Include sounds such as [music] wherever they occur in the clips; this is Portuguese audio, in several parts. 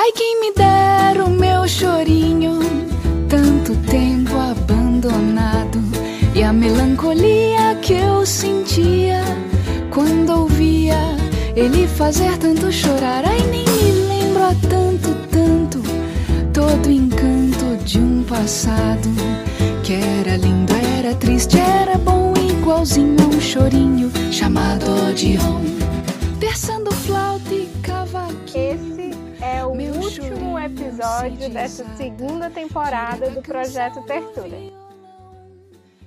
Ai, quem me dera o meu chorinho, tanto tempo abandonado, e a melancolia que eu sentia quando ouvia ele fazer tanto chorar. Ai, nem me lembro há tanto, tanto, todo encanto de um passado que era lindo, era triste, era bom, igualzinho a um chorinho chamado Odeon, episódio dessa segunda temporada do Projeto Tertura.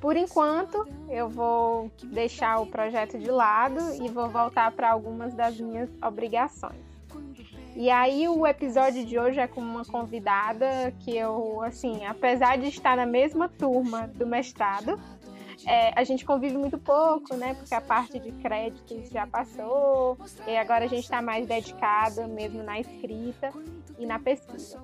Por enquanto, eu vou deixar o projeto de lado e vou voltar para algumas das minhas obrigações. E aí o episódio de hoje é com uma convidada que eu, assim, apesar de estar na mesma turma do mestrado, é, a gente convive muito pouco, né? Porque a parte de créditos já passou e agora a gente está mais dedicado mesmo na escrita e na pesquisa.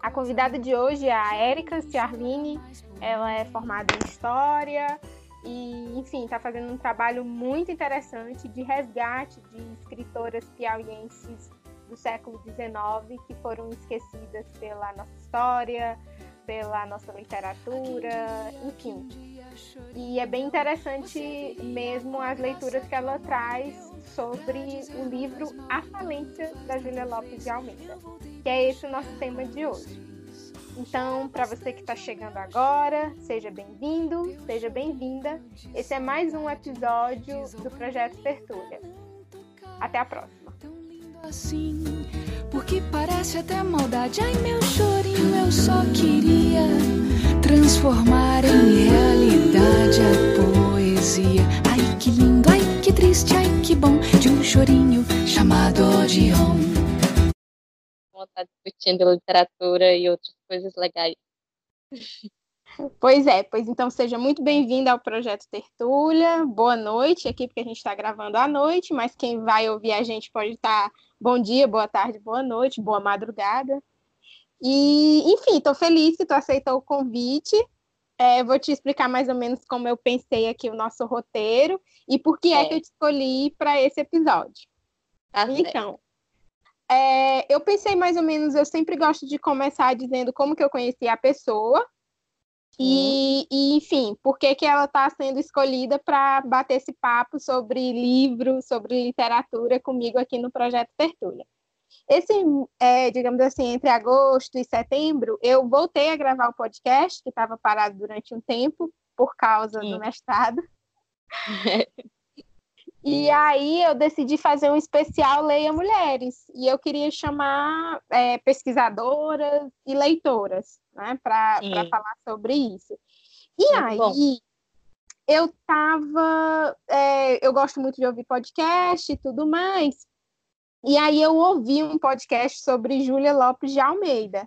A convidada de hoje é a Érica Ciarline, ela é formada em História e, enfim, está fazendo um trabalho muito interessante de resgate de escritoras piauienses do século XIX que foram esquecidas pela nossa história, pela nossa literatura, enfim. E é bem interessante mesmo as leituras que ela traz sobre o livro A Falência da Júlia Lopes de Almeida, que é esse o nosso tema de hoje. Então, para você que está chegando agora, seja bem-vindo, seja bem-vinda. Esse é mais um episódio do Projeto Tertúlia. Até a próxima. Assim, porque parece até maldade. Ai, meu chorinho, eu só queria transformar em realidade a poesia. Ai, que lindo, ai, que triste, ai, que bom, de um chorinho chamado Odeon. Vou estar discutindo literatura e outras coisas legais. [laughs] Pois é, pois então seja muito bem-vinda ao Projeto Tertúlia. Boa noite aqui, porque a gente está gravando à noite, mas quem vai ouvir a gente pode estar tá bom dia, boa tarde, boa noite, boa madrugada. E, enfim, estou feliz que tu aceitou o convite. É, vou te explicar mais ou menos como eu pensei aqui o nosso roteiro e por que é, é que eu te escolhi para esse episódio. Tá então, é, eu pensei mais ou menos, eu sempre gosto de começar dizendo como que eu conheci a pessoa, e, e, enfim, por que, que ela está sendo escolhida para bater esse papo sobre livro, sobre literatura comigo aqui no Projeto Tertúlia. Esse, é, digamos assim, entre agosto e setembro, eu voltei a gravar o podcast, que estava parado durante um tempo, por causa Sim. do mestrado. [laughs] E aí eu decidi fazer um especial Leia Mulheres. E eu queria chamar é, pesquisadoras e leitoras né, para falar sobre isso. E muito aí bom. eu tava. É, eu gosto muito de ouvir podcast e tudo mais. E aí eu ouvi um podcast sobre Júlia Lopes de Almeida.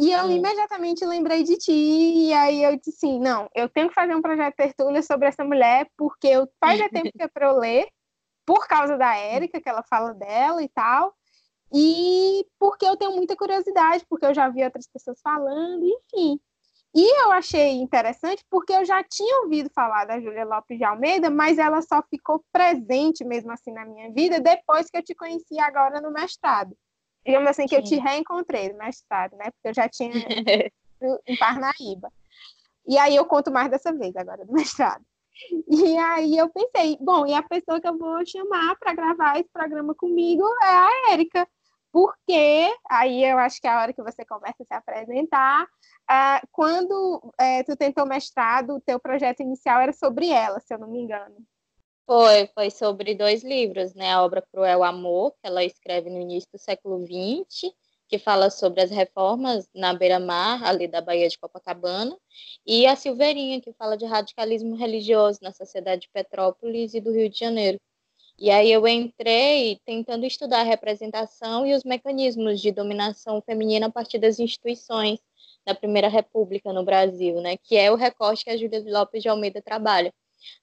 E eu hum. imediatamente lembrei de ti, e aí eu disse assim, não, eu tenho que fazer um projeto tertúlia sobre essa mulher, porque eu, faz tempo que é para eu ler, por causa da Érica, que ela fala dela e tal, e porque eu tenho muita curiosidade, porque eu já vi outras pessoas falando, enfim. E eu achei interessante porque eu já tinha ouvido falar da Júlia Lopes de Almeida, mas ela só ficou presente mesmo assim na minha vida depois que eu te conheci agora no mestrado digamos assim, que eu te reencontrei no mestrado, né? Porque eu já tinha [laughs] em Parnaíba. E aí eu conto mais dessa vez agora do mestrado. E aí eu pensei, bom, e a pessoa que eu vou chamar para gravar esse programa comigo é a Érica, porque aí eu acho que é a hora que você começa a se apresentar. Uh, quando uh, tu tentou mestrado, o teu projeto inicial era sobre ela, se eu não me engano. Foi, foi sobre dois livros, né? A obra Cruel Amor, que ela escreve no início do século XX, que fala sobre as reformas na beira-mar, ali da Baía de Copacabana, e a Silveirinha, que fala de radicalismo religioso na sociedade de Petrópolis e do Rio de Janeiro. E aí eu entrei tentando estudar a representação e os mecanismos de dominação feminina a partir das instituições da Primeira República no Brasil, né? Que é o recorte que a Júlia Lopes de Almeida trabalha.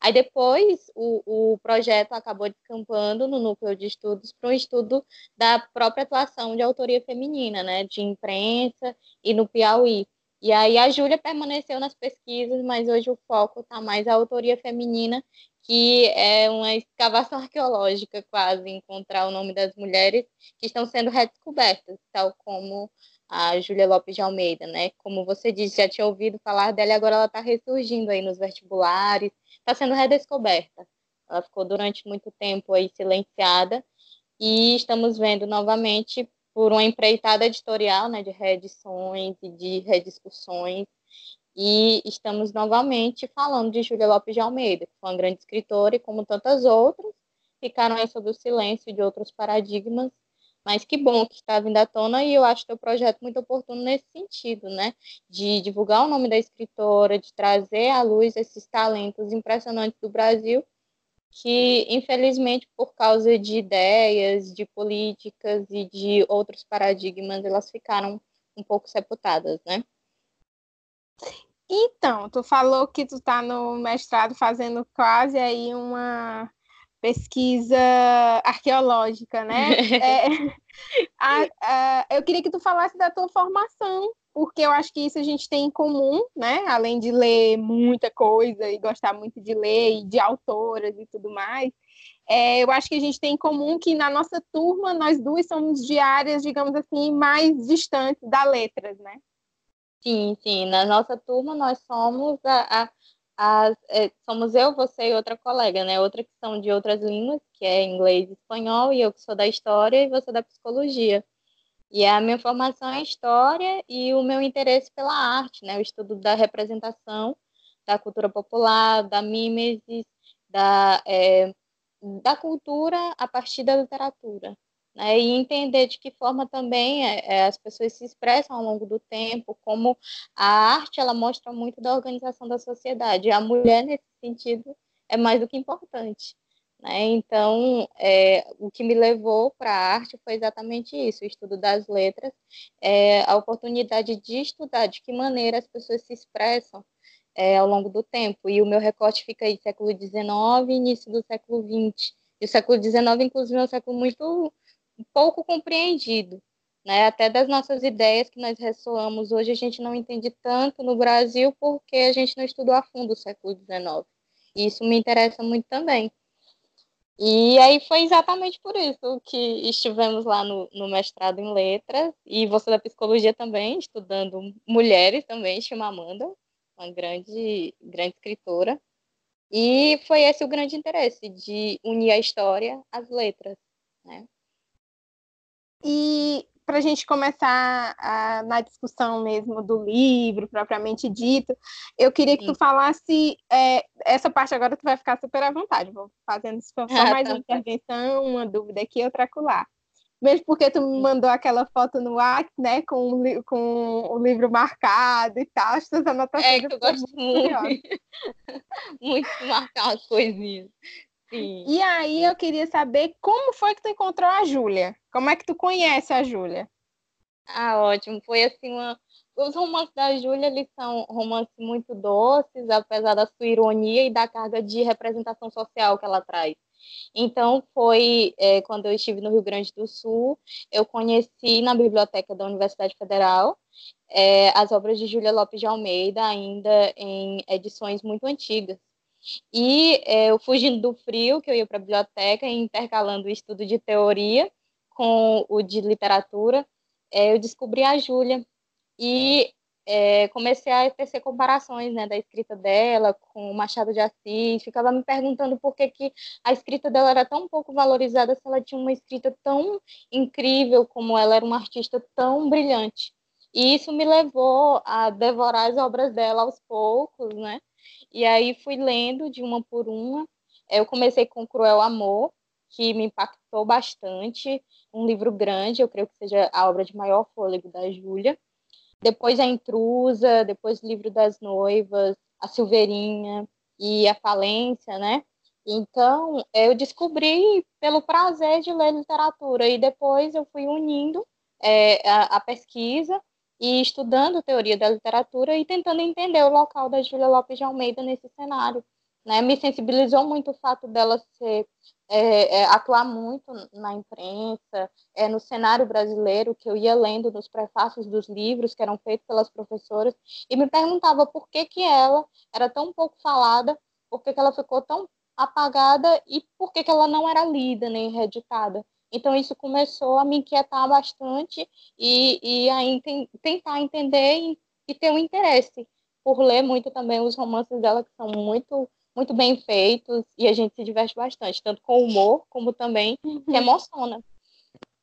Aí depois o, o projeto acabou descampando no núcleo de estudos para um estudo da própria atuação de autoria feminina, né, de imprensa e no Piauí. E aí a Júlia permaneceu nas pesquisas, mas hoje o foco está mais a autoria feminina, que é uma escavação arqueológica quase encontrar o nome das mulheres que estão sendo redescobertas, tal como a Júlia Lopes de Almeida, né? Como você disse, já tinha ouvido falar dela e agora ela está ressurgindo aí nos vestibulares, está sendo redescoberta. Ela ficou durante muito tempo aí silenciada e estamos vendo novamente por uma empreitada editorial, né, de reedições e de rediscussões, e estamos novamente falando de Júlia Lopes de Almeida, que foi uma grande escritora e como tantas outras, ficaram aí sob o silêncio de outros paradigmas mas que bom que está vindo à tona e eu acho teu projeto muito oportuno nesse sentido, né? De divulgar o nome da escritora, de trazer à luz esses talentos impressionantes do Brasil, que infelizmente por causa de ideias, de políticas e de outros paradigmas, elas ficaram um pouco sepultadas, né? Então, tu falou que tu está no mestrado fazendo quase aí uma pesquisa arqueológica, né? [laughs] é, a, a, eu queria que tu falasse da tua formação, porque eu acho que isso a gente tem em comum, né? Além de ler muita coisa e gostar muito de ler e de autoras e tudo mais, é, eu acho que a gente tem em comum que na nossa turma nós duas somos de áreas, digamos assim, mais distantes da letras, né? Sim, sim. Na nossa turma nós somos a, a as, é, somos eu, você e outra colega, né? Outra que são de outras línguas, que é inglês e espanhol, e eu que sou da história e você da psicologia. E a minha formação é história e o meu interesse pela arte, né? O estudo da representação, da cultura popular, da mimesis, da, é, da cultura a partir da literatura né, e entender de que forma também é, é, as pessoas se expressam ao longo do tempo, como a arte ela mostra muito da organização da sociedade. A mulher, nesse sentido, é mais do que importante. Né? Então, é, o que me levou para a arte foi exatamente isso, o estudo das letras, é, a oportunidade de estudar de que maneira as pessoas se expressam é, ao longo do tempo. E o meu recorte fica aí século XIX início do século XX. E o século XIX, inclusive, é um século muito pouco compreendido. Né? Até das nossas ideias que nós ressoamos hoje, a gente não entende tanto no Brasil porque a gente não estudou a fundo o século XIX. E isso me interessa muito também. E aí foi exatamente por isso que estivemos lá no, no, mestrado em letras, e você da psicologia também, estudando mulheres também, chama Amanda, uma grande, grande escritora. E foi esse o grande interesse, de unir a história às letras. Né? E para a gente começar a, na discussão mesmo do livro, propriamente dito, eu queria que Sim. tu falasse, é, essa parte agora tu vai ficar super à vontade, vou fazendo só ah, mais tá, uma intervenção, uma dúvida aqui, outra acolá. Mesmo porque tu me mandou aquela foto no WhatsApp, né, com, com o livro marcado e tal, as tuas anotações. É, que eu gosto muito. muito marcar as coisinhas. Sim. E aí eu queria saber como foi que tu encontrou a Júlia? Como é que tu conhece a Júlia? Ah, ótimo. Foi assim uma os romances da Júlia, eles são romances muito doces, apesar da sua ironia e da carga de representação social que ela traz. Então, foi é, quando eu estive no Rio Grande do Sul, eu conheci na biblioteca da Universidade Federal é, as obras de Júlia Lopes de Almeida, ainda em edições muito antigas. E é, eu fugindo do frio, que eu ia para a biblioteca, intercalando o estudo de teoria com o de literatura, é, eu descobri a Júlia e é, comecei a tecer comparações né, da escrita dela com o Machado de Assis, ficava me perguntando por que, que a escrita dela era tão pouco valorizada se ela tinha uma escrita tão incrível como ela era uma artista tão brilhante. E isso me levou a devorar as obras dela aos poucos, né? E aí fui lendo de uma por uma. Eu comecei com Cruel Amor, que me impactou bastante. Um livro grande, eu creio que seja a obra de maior fôlego da Júlia. Depois A Intrusa, depois o Livro das Noivas, A Silveirinha e A Falência, né? Então, eu descobri pelo prazer de ler literatura e depois eu fui unindo é, a, a pesquisa e estudando teoria da literatura e tentando entender o local da Júlia Lopes de Almeida nesse cenário. Né? Me sensibilizou muito o fato dela ser, é, é, atuar muito na imprensa, é, no cenário brasileiro, que eu ia lendo nos prefácios dos livros que eram feitos pelas professoras, e me perguntava por que, que ela era tão pouco falada, por que, que ela ficou tão apagada e por que, que ela não era lida nem reeditada. Então, isso começou a me inquietar bastante e, e a enten tentar entender e, e, ter um interesse por ler muito também os romances dela, que são muito, muito bem feitos e a gente se diverte bastante, tanto com humor como também uhum. se emociona.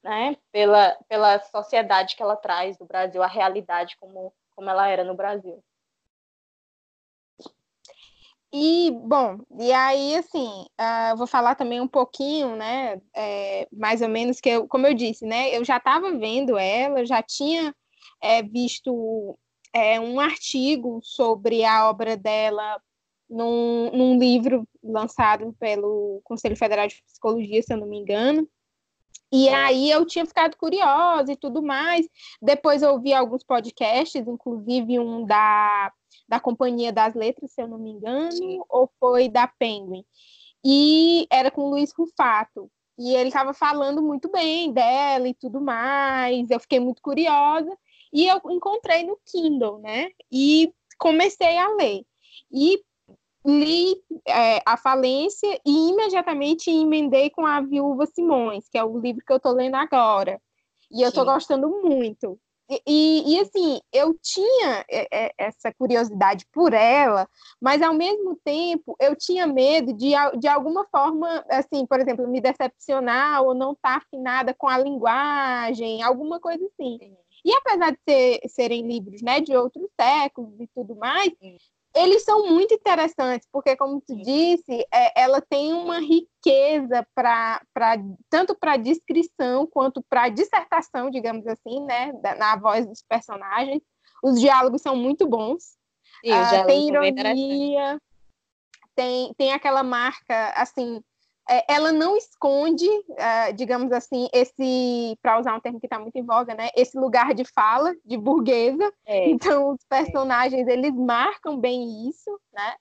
Né, pela, pela sociedade que ela traz do Brasil, a realidade como, como ela era no Brasil. E, bom, e aí, assim, uh, vou falar também um pouquinho, né, é, mais ou menos, que eu, como eu disse, né, eu já estava vendo ela, já tinha é, visto é, um artigo sobre a obra dela num, num livro lançado pelo Conselho Federal de Psicologia, se eu não me engano, e aí eu tinha ficado curiosa e tudo mais. Depois eu ouvi alguns podcasts, inclusive um da da Companhia das Letras, se eu não me engano, Sim. ou foi da Penguin. E era com o Luiz Rufato. E ele estava falando muito bem dela e tudo mais. Eu fiquei muito curiosa. E eu encontrei no Kindle, né? E comecei a ler. E li é, A Falência e imediatamente emendei com A Viúva Simões, que é o livro que eu estou lendo agora. E eu estou gostando muito. E, e, assim, eu tinha é, é, essa curiosidade por ela, mas ao mesmo tempo eu tinha medo de, de alguma forma, assim, por exemplo, me decepcionar ou não estar tá afinada com a linguagem, alguma coisa assim. E apesar de ser, serem livros né, de outros séculos e tudo mais, eles são muito interessantes, porque, como tu disse, é, ela tem uma riqueza para tanto para descrição quanto para dissertação, digamos assim, né, na voz dos personagens. Os diálogos são muito bons. Sim, uh, tem ironia, tem, tem aquela marca, assim, ela não esconde, uh, digamos assim, esse, para usar um termo que está muito em voga, né, esse lugar de fala, de burguesa. É. Então, os personagens, é. eles marcam bem isso, né?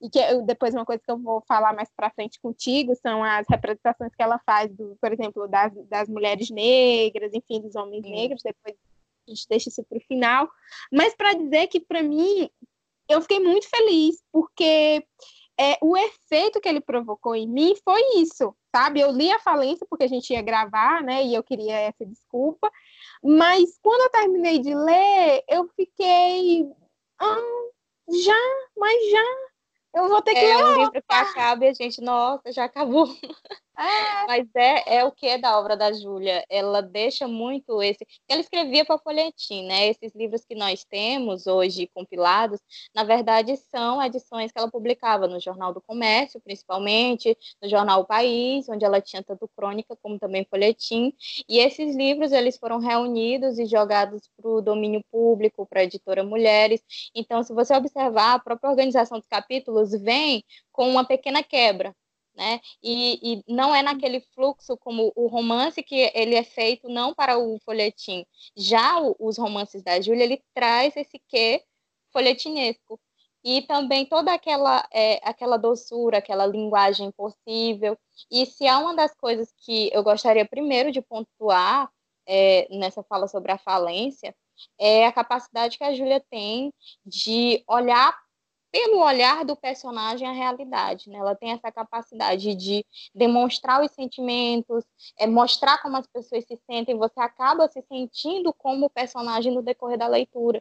E que eu, depois uma coisa que eu vou falar mais para frente contigo são as representações que ela faz, do, por exemplo, das, das mulheres negras, enfim, dos homens Sim. negros. Depois a gente deixa isso para o final. Mas para dizer que, para mim, eu fiquei muito feliz, porque é, o efeito que ele provocou em mim foi isso, sabe? Eu li a falência porque a gente ia gravar, né? E eu queria essa desculpa. Mas quando eu terminei de ler, eu fiquei. Ah, já, mas já. Eu vou ter que é ler. É um livro que acaba e a gente, nossa, já acabou. [laughs] É. Mas é, é o que é da obra da Júlia. Ela deixa muito esse. Ela escrevia para folhetim, né? Esses livros que nós temos hoje compilados, na verdade, são edições que ela publicava no Jornal do Comércio, principalmente, no Jornal o País, onde ela tinha tanto crônica como também folhetim. E esses livros eles foram reunidos e jogados para o domínio público, para a editora Mulheres. Então, se você observar, a própria organização dos capítulos vem com uma pequena quebra né? E, e, não é naquele fluxo como o romance que ele é feito não para o folhetim. Já o, os romances da Júlia, ele traz esse quê folhetinesco. E também toda aquela, é, aquela doçura, aquela linguagem possível. E se há uma das coisas que eu gostaria primeiro de pontuar é, nessa fala sobre a falência, é a capacidade que a Júlia tem de olhar pelo olhar do personagem a realidade, né? Ela tem essa capacidade de demonstrar os sentimentos, é, mostrar como as pessoas se sentem, você acaba se sentindo como personagem no decorrer da leitura.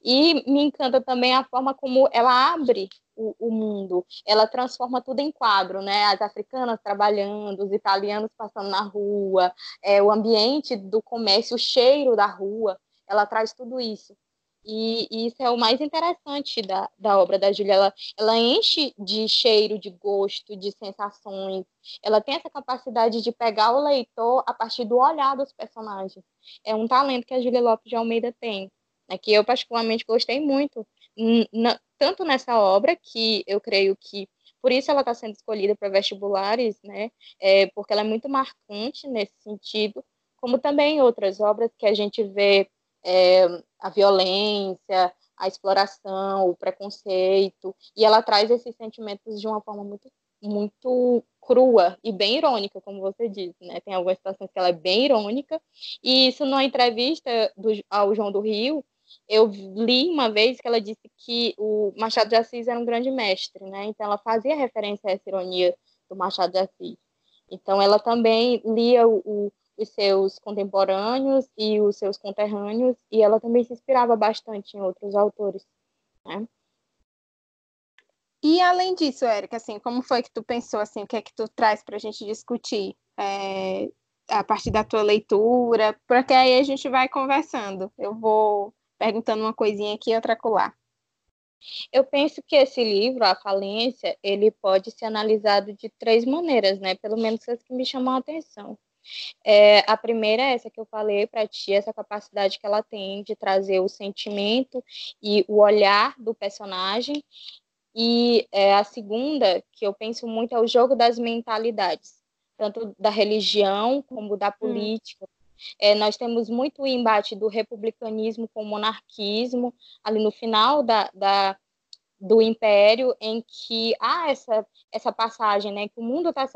E me encanta também a forma como ela abre o, o, mundo. Ela transforma tudo em quadro, né? As africanas trabalhando, os italianos passando na rua, é, o ambiente do comércio, o cheiro da rua. Ela traz tudo isso. E, isso é o mais interessante da, da obra da Júlia. Ela, ela enche de cheiro, de gosto, de sensações. Ela tem essa capacidade de pegar o leitor a partir do olhar dos personagens. É um talento que a Júlia Lopes de Almeida tem, né, que eu particularmente gostei muito, tanto nessa obra, que eu creio que por isso ela está sendo escolhida para vestibulares, né, é, porque ela é muito marcante nesse sentido, como também outras obras que a gente vê é, a violência, a exploração, o preconceito, e ela traz esses sentimentos de uma forma muito, muito crua e bem irônica, como você disse, né? Tem algumas situações que ela é bem irônica, e isso numa entrevista do, ao João do Rio, eu li uma vez que ela disse que o Machado de Assis era um grande mestre, né? Então ela fazia referência a essa ironia do Machado de Assis. Então ela também lia o, os seus contemporâneos e os seus conterrâneos e ela também se inspirava bastante em outros autores, né? E além disso, Érica, assim, como foi que tu pensou, assim, o que é que tu traz para a gente discutir é, a partir da tua leitura? Porque aí a gente vai conversando. Eu vou perguntando uma coisinha aqui e outra colar. Eu penso que esse livro, A Falência, ele pode ser analisado de três maneiras, né? Pelo menos as que me chamam a atenção. É, a primeira é essa que eu falei para ti, essa capacidade que ela tem de trazer o sentimento e o olhar do personagem. E é, a segunda, que eu penso muito, é o jogo das mentalidades, tanto da religião como da hum. política, hum. É, nós temos muito o embate do republicanismo com o monarquismo, ali no final da, da do império, em que há essa, essa passagem, né, que o mundo está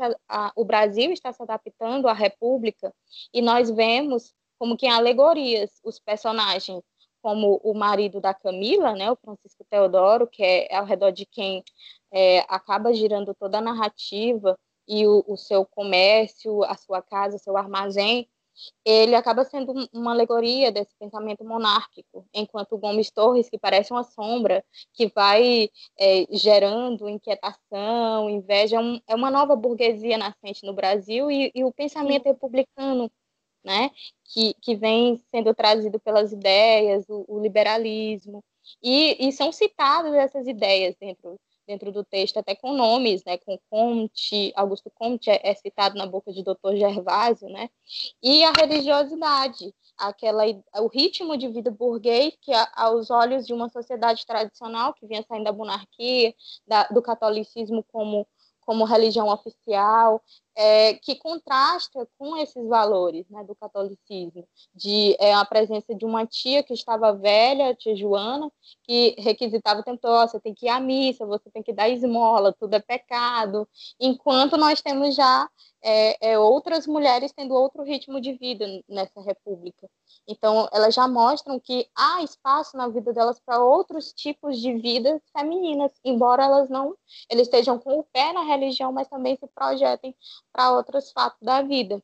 o Brasil está se adaptando à república, e nós vemos como que em alegorias os personagens, como o marido da Camila, né, o Francisco Teodoro, que é ao redor de quem é, acaba girando toda a narrativa, e o, o seu comércio, a sua casa, o seu armazém, ele acaba sendo uma alegoria desse pensamento monárquico, enquanto Gomes Torres, que parece uma sombra, que vai é, gerando inquietação, inveja, é, um, é, uma nova burguesia nascente no Brasil e, e o pensamento republicano, né, que, que vem sendo trazido pelas ideias, o, o liberalismo, e, e são citadas essas ideias dentro dentro do texto, até com nomes, né, com Comte, Augusto Comte é, é citado na boca de Dr. Gervásio, né, e a religiosidade, aquela, o ritmo de vida burguês que, aos olhos de uma sociedade tradicional que vinha saindo da monarquia, da, do catolicismo como como religião oficial, é, que contrasta com esses valores né, do catolicismo, de é, a presença de uma tia que estava velha, tia Joana, que requisitava o tempo todo, você tem que ir à missa, você tem que dar esmola, tudo é pecado, enquanto nós temos já é, é outras mulheres tendo outro ritmo de vida nessa república. Então, elas já mostram que há espaço na vida delas para outros tipos de vidas femininas, embora elas não eles estejam com o pé na religião, mas também se projetem para outros fatos da vida.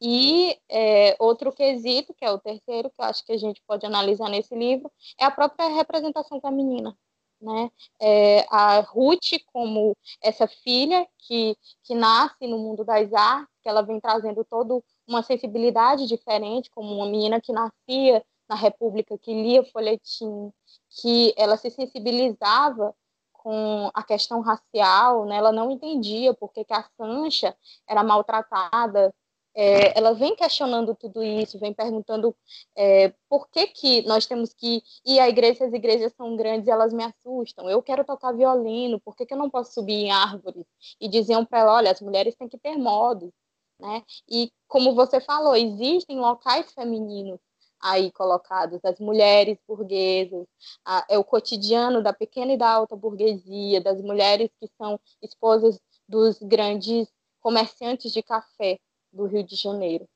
E é, outro quesito, que é o terceiro, que eu acho que a gente pode analisar nesse livro, é a própria representação feminina. Né? É, a Ruth, como essa filha que, que nasce no mundo das artes, que ela vem trazendo todo uma sensibilidade diferente, como uma menina que nascia na República, que lia folhetim, que ela se sensibilizava com a questão racial, né? ela não entendia por que, que a Sancha era maltratada. É, ela vem questionando tudo isso, vem perguntando é, por que, que nós temos que ir à igreja, as igrejas são grandes e elas me assustam. Eu quero tocar violino, por que, que eu não posso subir em árvores? E diziam para ela: olha, as mulheres têm que ter modos. Né? E como você falou, existem locais femininos aí colocados, as mulheres burguesas, a, é o cotidiano da pequena e da alta burguesia, das mulheres que são esposas dos grandes comerciantes de café do Rio de Janeiro.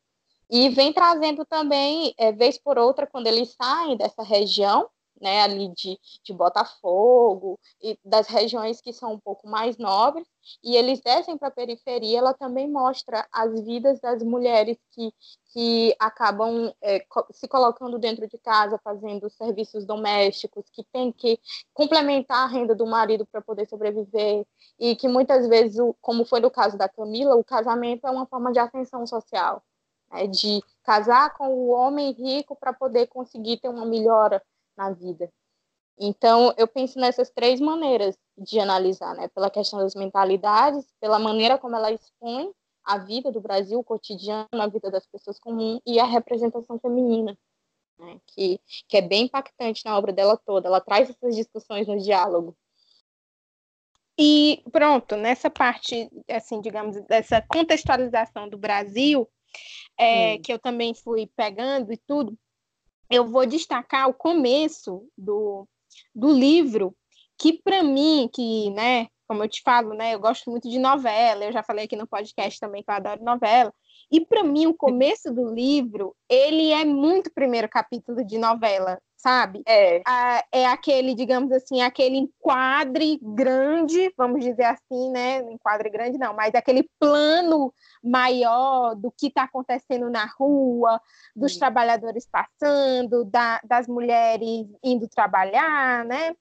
E vem trazendo também, é, vez por outra, quando eles saem dessa região, né, ali de, de Botafogo e das regiões que são um pouco mais nobres, e eles descem para a periferia, ela também mostra as vidas das mulheres que, que acabam é, se colocando dentro de casa, fazendo serviços domésticos, que tem que complementar a renda do marido para poder sobreviver, e que muitas vezes, como foi no caso da Camila, o casamento é uma forma de ascensão social, né, de casar com o homem rico para poder conseguir ter uma melhora na vida. Então, eu penso nessas três maneiras de analisar, né? Pela questão das mentalidades, pela maneira como ela expõe a vida do Brasil, o cotidiano, a vida das pessoas comuns e a representação feminina, né? que, que é bem impactante na obra dela toda. Ela traz essas discussões no diálogo. E pronto, nessa parte, assim, digamos, dessa contextualização do Brasil, é, que eu também fui pegando e tudo, eu vou destacar o começo do, do livro, que para mim, que, né, como eu te falo, né, eu gosto muito de novela, eu já falei aqui no podcast também que eu adoro novela, e para mim o começo do livro, ele é muito primeiro capítulo de novela, sabe? É. Ah, é aquele, digamos assim, aquele enquadre grande, vamos dizer assim, né? Enquadre grande não, mas aquele plano maior do que está acontecendo na rua, dos Sim. trabalhadores passando, da, das mulheres indo trabalhar, né?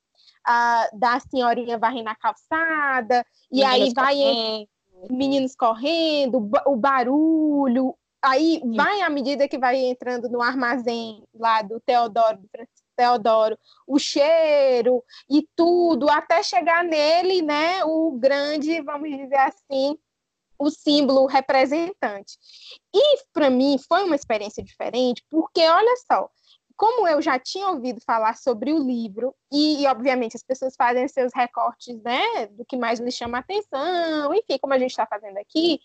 Ah, da senhorinha varrendo a calçada, e aí vai correndo. meninos correndo, o barulho, Aí vai à medida que vai entrando no armazém lá do Teodoro, do Francisco Teodoro, o cheiro e tudo, até chegar nele, né, o grande, vamos dizer assim, o símbolo representante. E para mim foi uma experiência diferente, porque olha só, como eu já tinha ouvido falar sobre o livro, e, e, obviamente as pessoas fazem seus recortes né, do que mais lhes chama atenção, enfim, como a gente está fazendo aqui,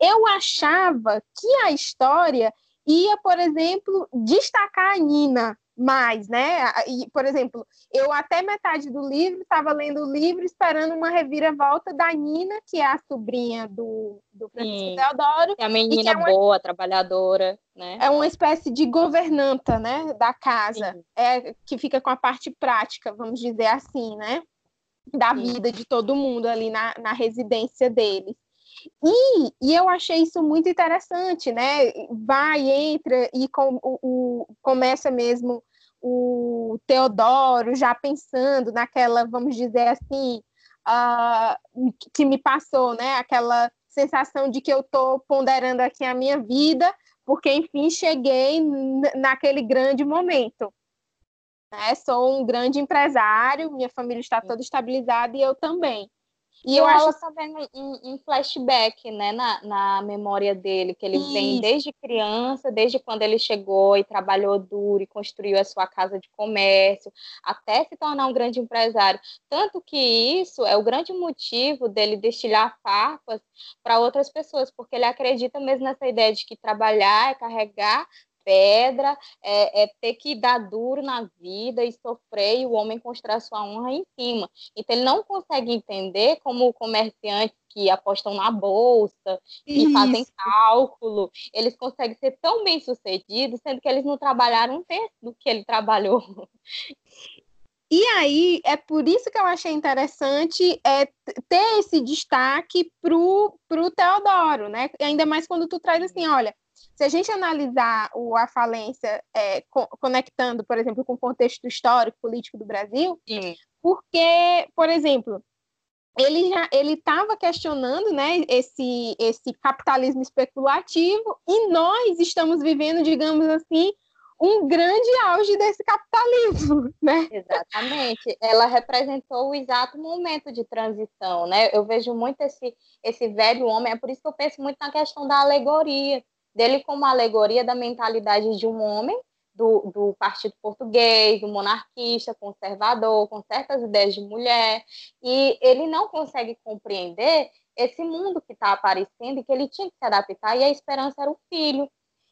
eu achava que a história ia, por exemplo, destacar a Nina mais, né? E, por exemplo, eu até metade do livro estava lendo o livro esperando uma reviravolta da Nina, que é a sobrinha do, do Francisco Sim. Teodoro. É a menina é uma, boa, trabalhadora, né? É uma espécie de governanta, né, da casa, Sim. é que fica com a parte prática, vamos dizer assim, né? Da Sim. vida de todo mundo ali na, na residência deles. E, e eu achei isso muito interessante, né? Vai, entra e com, o, o, começa mesmo o Teodoro já pensando naquela, vamos dizer assim, uh, que me passou, né? Aquela sensação de que eu estou ponderando aqui a minha vida, porque enfim cheguei naquele grande momento. Né? Sou um grande empresário, minha família está toda estabilizada e eu também. E eu acho também um, um, flashback, né, na, na memória dele, que ele Isso. vem desde criança, desde quando ele chegou e trabalhou duro e construiu a sua casa de comércio, até se tornar um grande empresário. Tanto que isso é o grande motivo dele destilhar farpas para outras pessoas, porque ele acredita mesmo nessa ideia de que trabalhar é carregar pedra, é, é, ter que dar duro na vida e sofrer e o homem construir sua honra em cima. Então ele não consegue entender como comerciantes que apostam na bolsa e fazem cálculo, eles conseguem ser tão bem sucedidos, sendo que eles não trabalharam um terço do que ele trabalhou. [laughs] E aí, é por isso que eu achei interessante é, ter esse destaque para o Teodoro, né? Ainda mais quando tu traz assim, olha, se a gente analisar o, a falência é, co conectando, por exemplo, com o contexto histórico, político do Brasil, Sim. porque, por exemplo, ele já ele estava questionando né, esse, esse capitalismo especulativo e nós estamos vivendo, digamos assim, um grande auge desse capitalismo, [laughs] né? Exatamente. Ela representou o exato momento de transição, né? Eu vejo muito esse, esse velho homem, é por isso que eu penso muito na questão da alegoria dele como alegoria da mentalidade de um homem do, do, partido português, do monarquista, conservador, com certas ideias de mulher, e ele não consegue compreender esse mundo que está aparecendo e que ele tinha que se adaptar, e a esperança era o filho.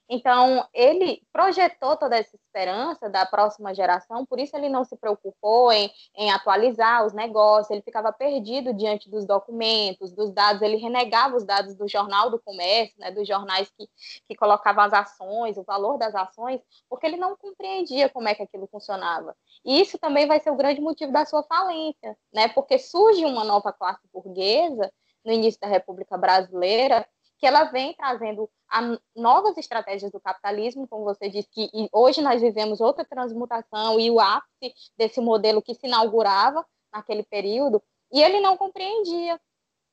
Então, ele projetou toda essa esperança da próxima geração, por isso ele não se preocupou em, em atualizar os negócios, ele ficava perdido diante dos documentos, dos dados, ele renegava os dados do Jornal do Comércio, né, dos jornais que, que colocavam as ações, o valor das ações, porque ele não compreendia como é que aquilo funcionava. E isso também vai ser o grande motivo da sua falência, né, porque surge uma nova classe burguesa no início da República Brasileira, que ela vem trazendo novas estratégias do capitalismo, como você disse, que hoje nós vivemos outra transmutação e o ápice desse modelo que se inaugurava naquele período, e ele não compreendia.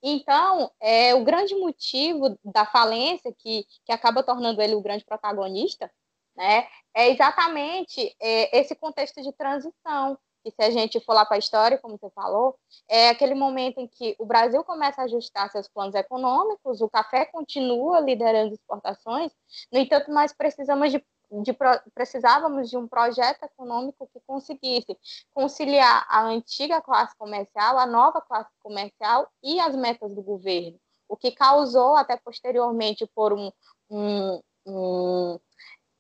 Então, é, o grande motivo da falência, que, que acaba tornando ele o grande protagonista, né, é exatamente é, esse contexto de transição, e se a gente for lá para a história, como você falou, é aquele momento em que o Brasil começa a ajustar seus planos econômicos, o café continua liderando exportações, no entanto, nós precisamos de, de precisávamos de um projeto econômico que conseguisse conciliar a antiga classe comercial, a nova classe comercial e as metas do governo, o que causou até posteriormente por um, um, um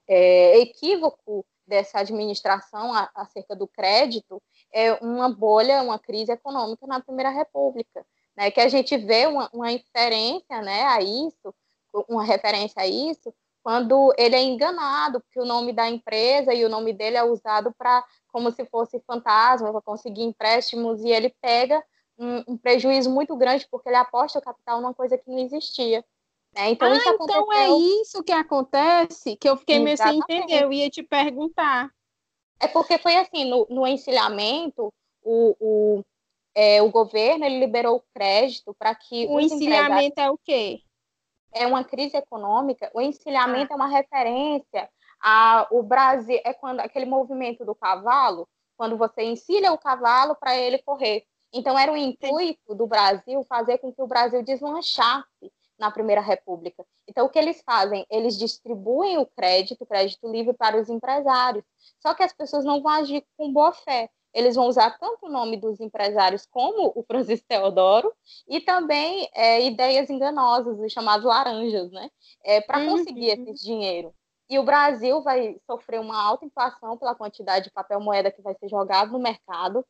é, equívoco dessa administração acerca do crédito é uma bolha, uma crise econômica na Primeira República, né? Que a gente vê uma, uma inferência, né, a isso, uma referência a isso, quando ele é enganado, porque o nome da empresa e o nome dele é usado para como se fosse fantasma, para conseguir empréstimos, e ele pega um, um, prejuízo muito grande porque ele aposta o capital numa coisa que não existia. Né? Então, ah, isso então é isso que acontece, que eu fiquei meio sem entender, eu ia te perguntar. É porque foi assim, no, no encilhamento, o, o, é, o governo ele liberou crédito para que... O encilhamento é o quê? É uma crise econômica. O encilhamento ah. é uma referência ao Brasil, é quando aquele movimento do cavalo, quando você encilha o cavalo para ele correr. Então, era o intuito do Brasil fazer com que o Brasil deslanchasse na Primeira República. Então, o que eles fazem? Eles distribuem o crédito, o crédito livre para os empresários. Só que as pessoas não vão agir com boa fé. Eles vão usar tanto o nome dos empresários como o Francisco Teodoro e também é, ideias enganosas, os chamados laranjas, né? É, para uhum. conseguir esse dinheiro. E o Brasil vai sofrer uma alta inflação pela quantidade de papel moeda que vai ser jogado no mercado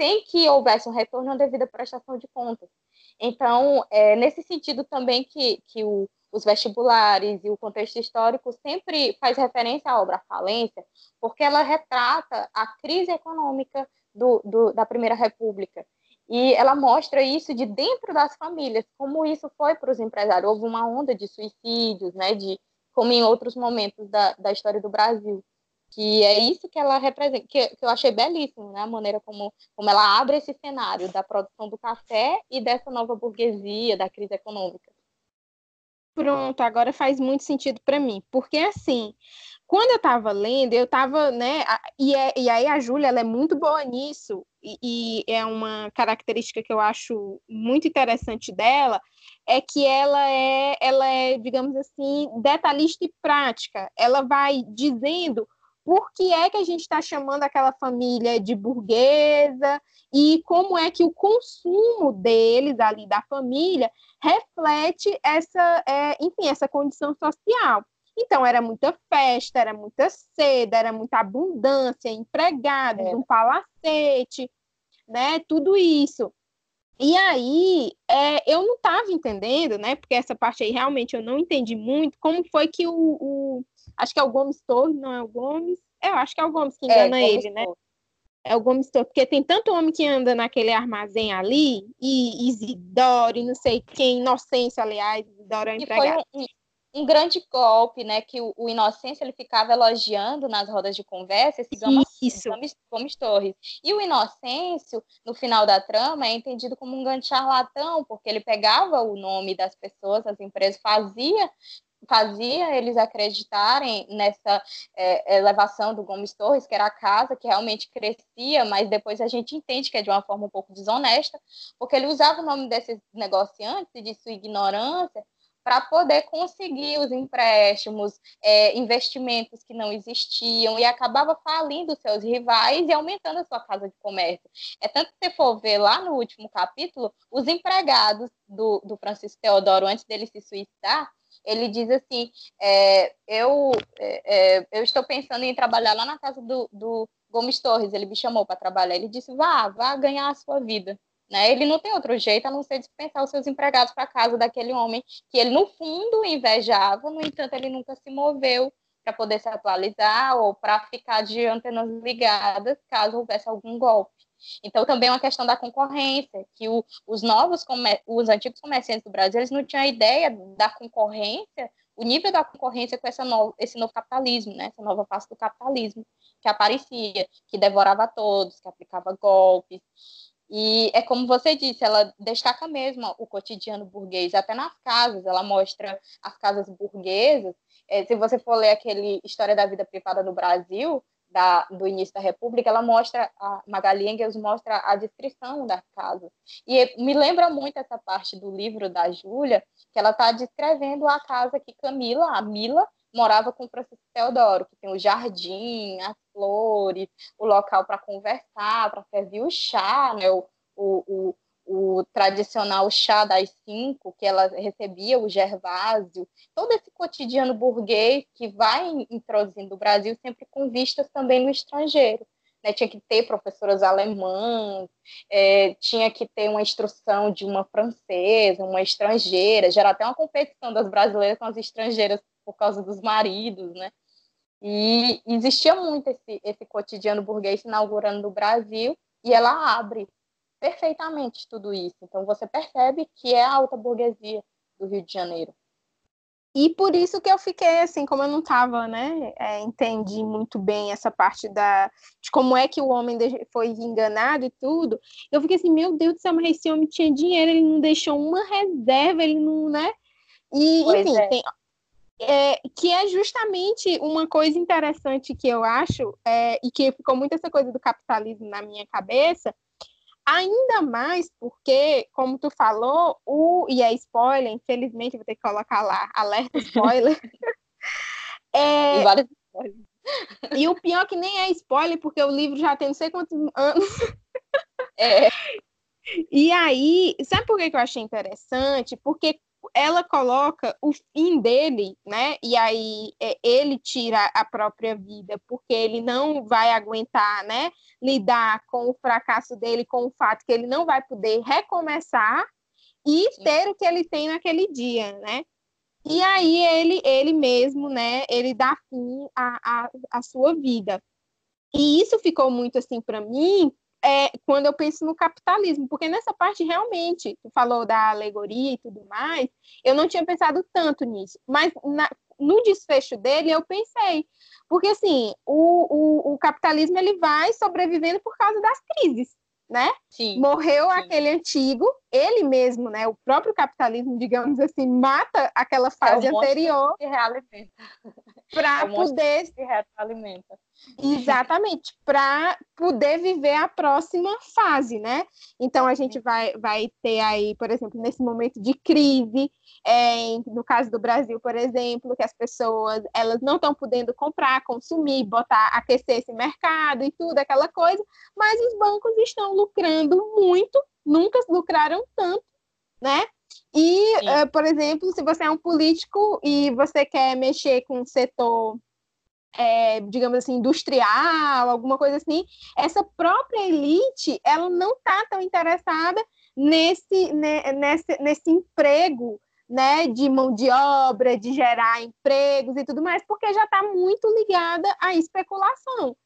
sem que houvesse um retorno à devida prestação de contas. Então, é nesse sentido também que, que o, os vestibulares e o contexto histórico sempre faz referência à obra Falência, porque ela retrata a crise econômica do, do, da Primeira República. E ela mostra isso de dentro das famílias, como isso foi para os empresários. Houve uma onda de suicídios, né, de, como em outros momentos da, da história do Brasil que é isso que ela representa, que, que, eu achei belíssimo, né? A maneira como, como ela abre esse cenário da produção do café e dessa nova burguesia, da crise econômica. Pronto, agora faz muito sentido para mim, porque assim, quando eu estava lendo, eu estava, né, e, é, e aí a Júlia, ela é muito boa nisso, e, e é uma característica que eu acho muito interessante dela, é que ela é, ela é, digamos assim, detalhista e prática. Ela vai dizendo por que é que a gente está chamando aquela família de burguesa e como é que o consumo deles ali da família reflete essa, é, enfim, essa condição social. Então era muita festa, era muita seda, era muita abundância, empregados, é. um palacete, né? Tudo isso. E aí, é, eu não estava entendendo, né? Porque essa parte aí realmente eu não entendi muito como foi que o, o acho que é o Gomes Torres, não é o Gomes? Eu acho que é o Gomes que é, engana é, ele, né? É o Gomes Torres, porque tem tanto homem que anda naquele armazém ali, e Isidoro, e não sei quem, Inocência, aliás, Isidoro é empregado. Foi um, um, grande golpe, né, que o, o Inocência ele ficava elogiando nas rodas de conversa esse Gomes, Gomes, Gomes Torres. E o Inocêncio, no final da trama, é entendido como um grande charlatão, porque ele pegava o nome das pessoas, as empresas, fazia fazia eles acreditarem nessa é, elevação do Gomes Torres, que era a casa que realmente crescia, mas depois a gente entende que é de uma forma um pouco desonesta, porque ele usava o nome desses negociantes e de sua ignorância para poder conseguir os empréstimos, é, investimentos que não existiam e acabava falindo seus rivais e aumentando a sua casa de comércio. É tanto que se for ver lá no último capítulo, os empregados do, do Francisco Teodoro, antes dele se suicidar, ele diz assim: é, eu, é, é, eu estou pensando em trabalhar lá na casa do, do Gomes Torres. Ele me chamou para trabalhar. Ele disse: vá, vá ganhar a sua vida. Né? Ele não tem outro jeito a não ser dispensar os seus empregados para casa daquele homem que ele, no fundo, invejava, no entanto, ele nunca se moveu para poder se atualizar ou para ficar de antenas ligadas caso houvesse algum golpe. Então, também é uma questão da concorrência, que o, os novos, os antigos comerciantes do Brasil, eles não tinham ideia da concorrência, o nível da concorrência com essa no, esse novo capitalismo, né? essa nova face do capitalismo que aparecia, que devorava todos, que aplicava golpes. E é como você disse, ela destaca mesmo o cotidiano burguês, até nas casas, ela mostra as casas burguesas. É, se você for ler aquele História da Vida Privada no Brasil, da, do início da República, ela mostra, a Magali Engels mostra a descrição das casas. E me lembra muito essa parte do livro da Júlia, que ela está descrevendo a casa que Camila, a Mila, morava com o Francisco Teodoro, que tem o jardim, as flores, o local para conversar, para servir o chá, né, o, o, o tradicional chá das cinco, que ela recebia, o Gervásio, todo esse cotidiano burguês que vai introduzindo o Brasil sempre com vistas também no estrangeiro. Né? Tinha que ter professoras alemãs, é, tinha que ter uma instrução de uma francesa, uma estrangeira, gerar até uma competição das brasileiras com as estrangeiras por causa dos maridos, né? E existia muito esse, esse cotidiano burguês inaugurando no Brasil, e ela abre perfeitamente tudo isso. Então você percebe que é a alta burguesia do Rio de Janeiro. E por isso que eu fiquei assim, como eu não estava, né, é, entendi muito bem essa parte da de como é que o homem foi enganado e tudo. Eu fiquei assim, meu Deus do céu, mas esse homem tinha dinheiro, ele não deixou uma reserva, ele não, né? E pois enfim, é. tem, é, que é justamente uma coisa interessante que eu acho, é, e que ficou muito essa coisa do capitalismo na minha cabeça, Ainda mais porque, como tu falou, o e é spoiler, infelizmente vou ter que colocar lá, alerta spoiler. [laughs] é, vários spoilers. E o pior é que nem é spoiler, porque o livro já tem não sei quantos anos. É. E aí, sabe por que eu achei interessante? Porque ela coloca o fim dele, né? E aí é, ele tira a própria vida, porque ele não vai aguentar, né? Lidar com o fracasso dele, com o fato que ele não vai poder recomeçar e Sim. ter o que ele tem naquele dia, né? E aí ele, ele mesmo, né? Ele dá fim à, à, à sua vida. E isso ficou muito assim para mim, é, quando eu penso no capitalismo, porque nessa parte realmente, tu falou da alegoria e tudo mais, eu não tinha pensado tanto nisso, mas na, no desfecho dele eu pensei, porque assim, o, o, o capitalismo ele vai sobrevivendo por causa das crises, né? Sim, Morreu sim. aquele antigo, ele mesmo, né? O próprio capitalismo, digamos assim, mata aquela É fase o monstro anterior que realimenta. para É monstro poder que realimenta. Exatamente, para poder viver a próxima fase, né? Então a gente vai, vai ter aí, por exemplo, nesse momento de crise, é, no caso do Brasil, por exemplo, que as pessoas elas não estão podendo comprar, consumir, botar, aquecer esse mercado e tudo, aquela coisa, mas os bancos estão lucrando muito, nunca lucraram tanto, né? E, uh, por exemplo, se você é um político e você quer mexer com o setor é, digamos assim, industrial, alguma coisa assim, essa própria elite, ela não está tão interessada nesse, nesse, nesse emprego, né, de mão de obra, de gerar empregos e tudo mais, porque já está muito ligada à especulação.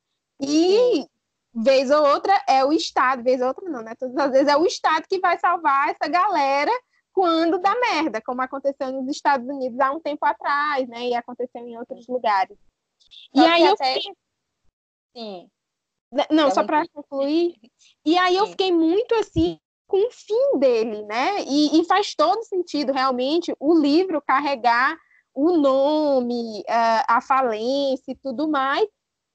E, vez ou outra, é o Estado, vez ou outra não, né, todas as vezes é o Estado que vai salvar essa galera quando dá merda, como aconteceu nos Estados Unidos há um tempo atrás, né, e aconteceu em outros lugares. E aí eu até... fiquei... Sim. Não, só para concluir. [laughs] E aí eu fiquei muito assim com o fim dele, né? E, e, faz todo sentido realmente o livro carregar o nome, a falência e tudo mais,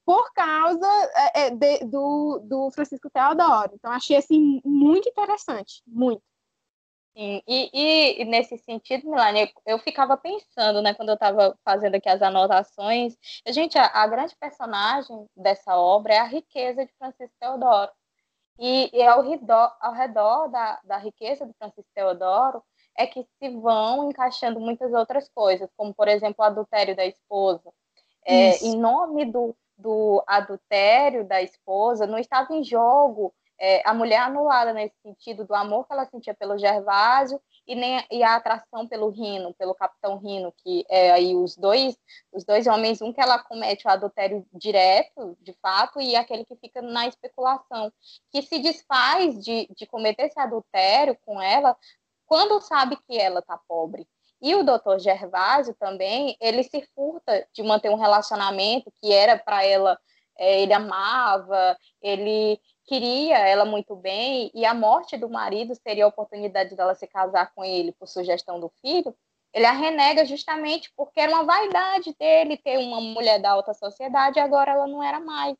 por causa é, é, de, do, do Francisco Teodoro. Então achei assim muito interessante, muito. Sim, e, e, e, nesse sentido, Milane, eu ficava pensando, né, quando eu estava fazendo aqui as anotações, a gente, a, a, grande personagem dessa obra é a riqueza de Francisco Teodoro. E, e ao redor, ao redor da, da riqueza de Francisco Teodoro é que se vão encaixando muitas outras coisas, como, por exemplo, o adultério da esposa. É, em nome do, do adultério da esposa, não estava em jogo é, a mulher anulada nesse sentido do amor que ela sentia pelo Gervásio e, nem, e a atração pelo Rino, pelo Capitão Rino, que é aí os dois, os dois homens, um que ela comete o adultério direto, de fato, e aquele que fica na especulação, que se desfaz de, de cometer esse adultério com ela quando sabe que ela está pobre. E o doutor Gervásio também, ele se furta de manter um relacionamento que era para ela, é, ele amava, ele queria ela muito bem e a morte do marido seria a oportunidade dela se casar com ele por sugestão do filho, ele a renega justamente porque era uma vaidade dele ter uma mulher da alta sociedade agora ela não era mais.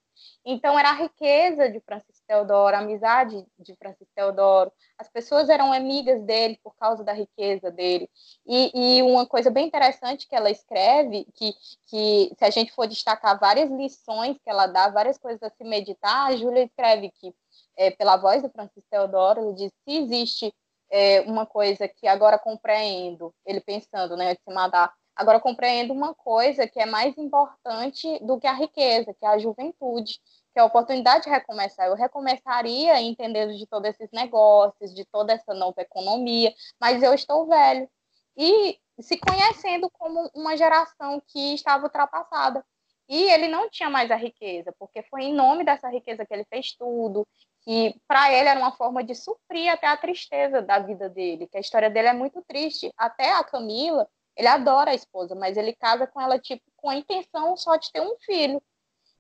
Então era a riqueza de Francisco Teodoro, a amizade de Francisco Teodoro. As pessoas eram amigas dele por causa da riqueza dele. E, e uma coisa bem interessante que ela escreve, que, que se a gente for destacar várias lições que ela dá, várias coisas a se meditar, a Júlia escreve que, é, pela voz do Francisco Teodoro, ele diz se existe é, uma coisa que agora compreendo, ele pensando, né, de se matar, agora compreendo uma coisa que é mais importante do que a riqueza, que é a juventude, que é a oportunidade de recomeçar. Eu recomeçaria entendendo de todos esses negócios, de toda essa nova economia, mas eu estou velho. E se conhecendo como uma geração que estava ultrapassada. E ele não tinha mais a riqueza, porque foi em nome dessa riqueza que ele fez tudo, que para ele era uma forma de suprir até a tristeza da vida dele, que a história dele é muito triste. Até a Camila, ele adora a esposa, mas ele casa com ela tipo com a intenção só de ter um filho.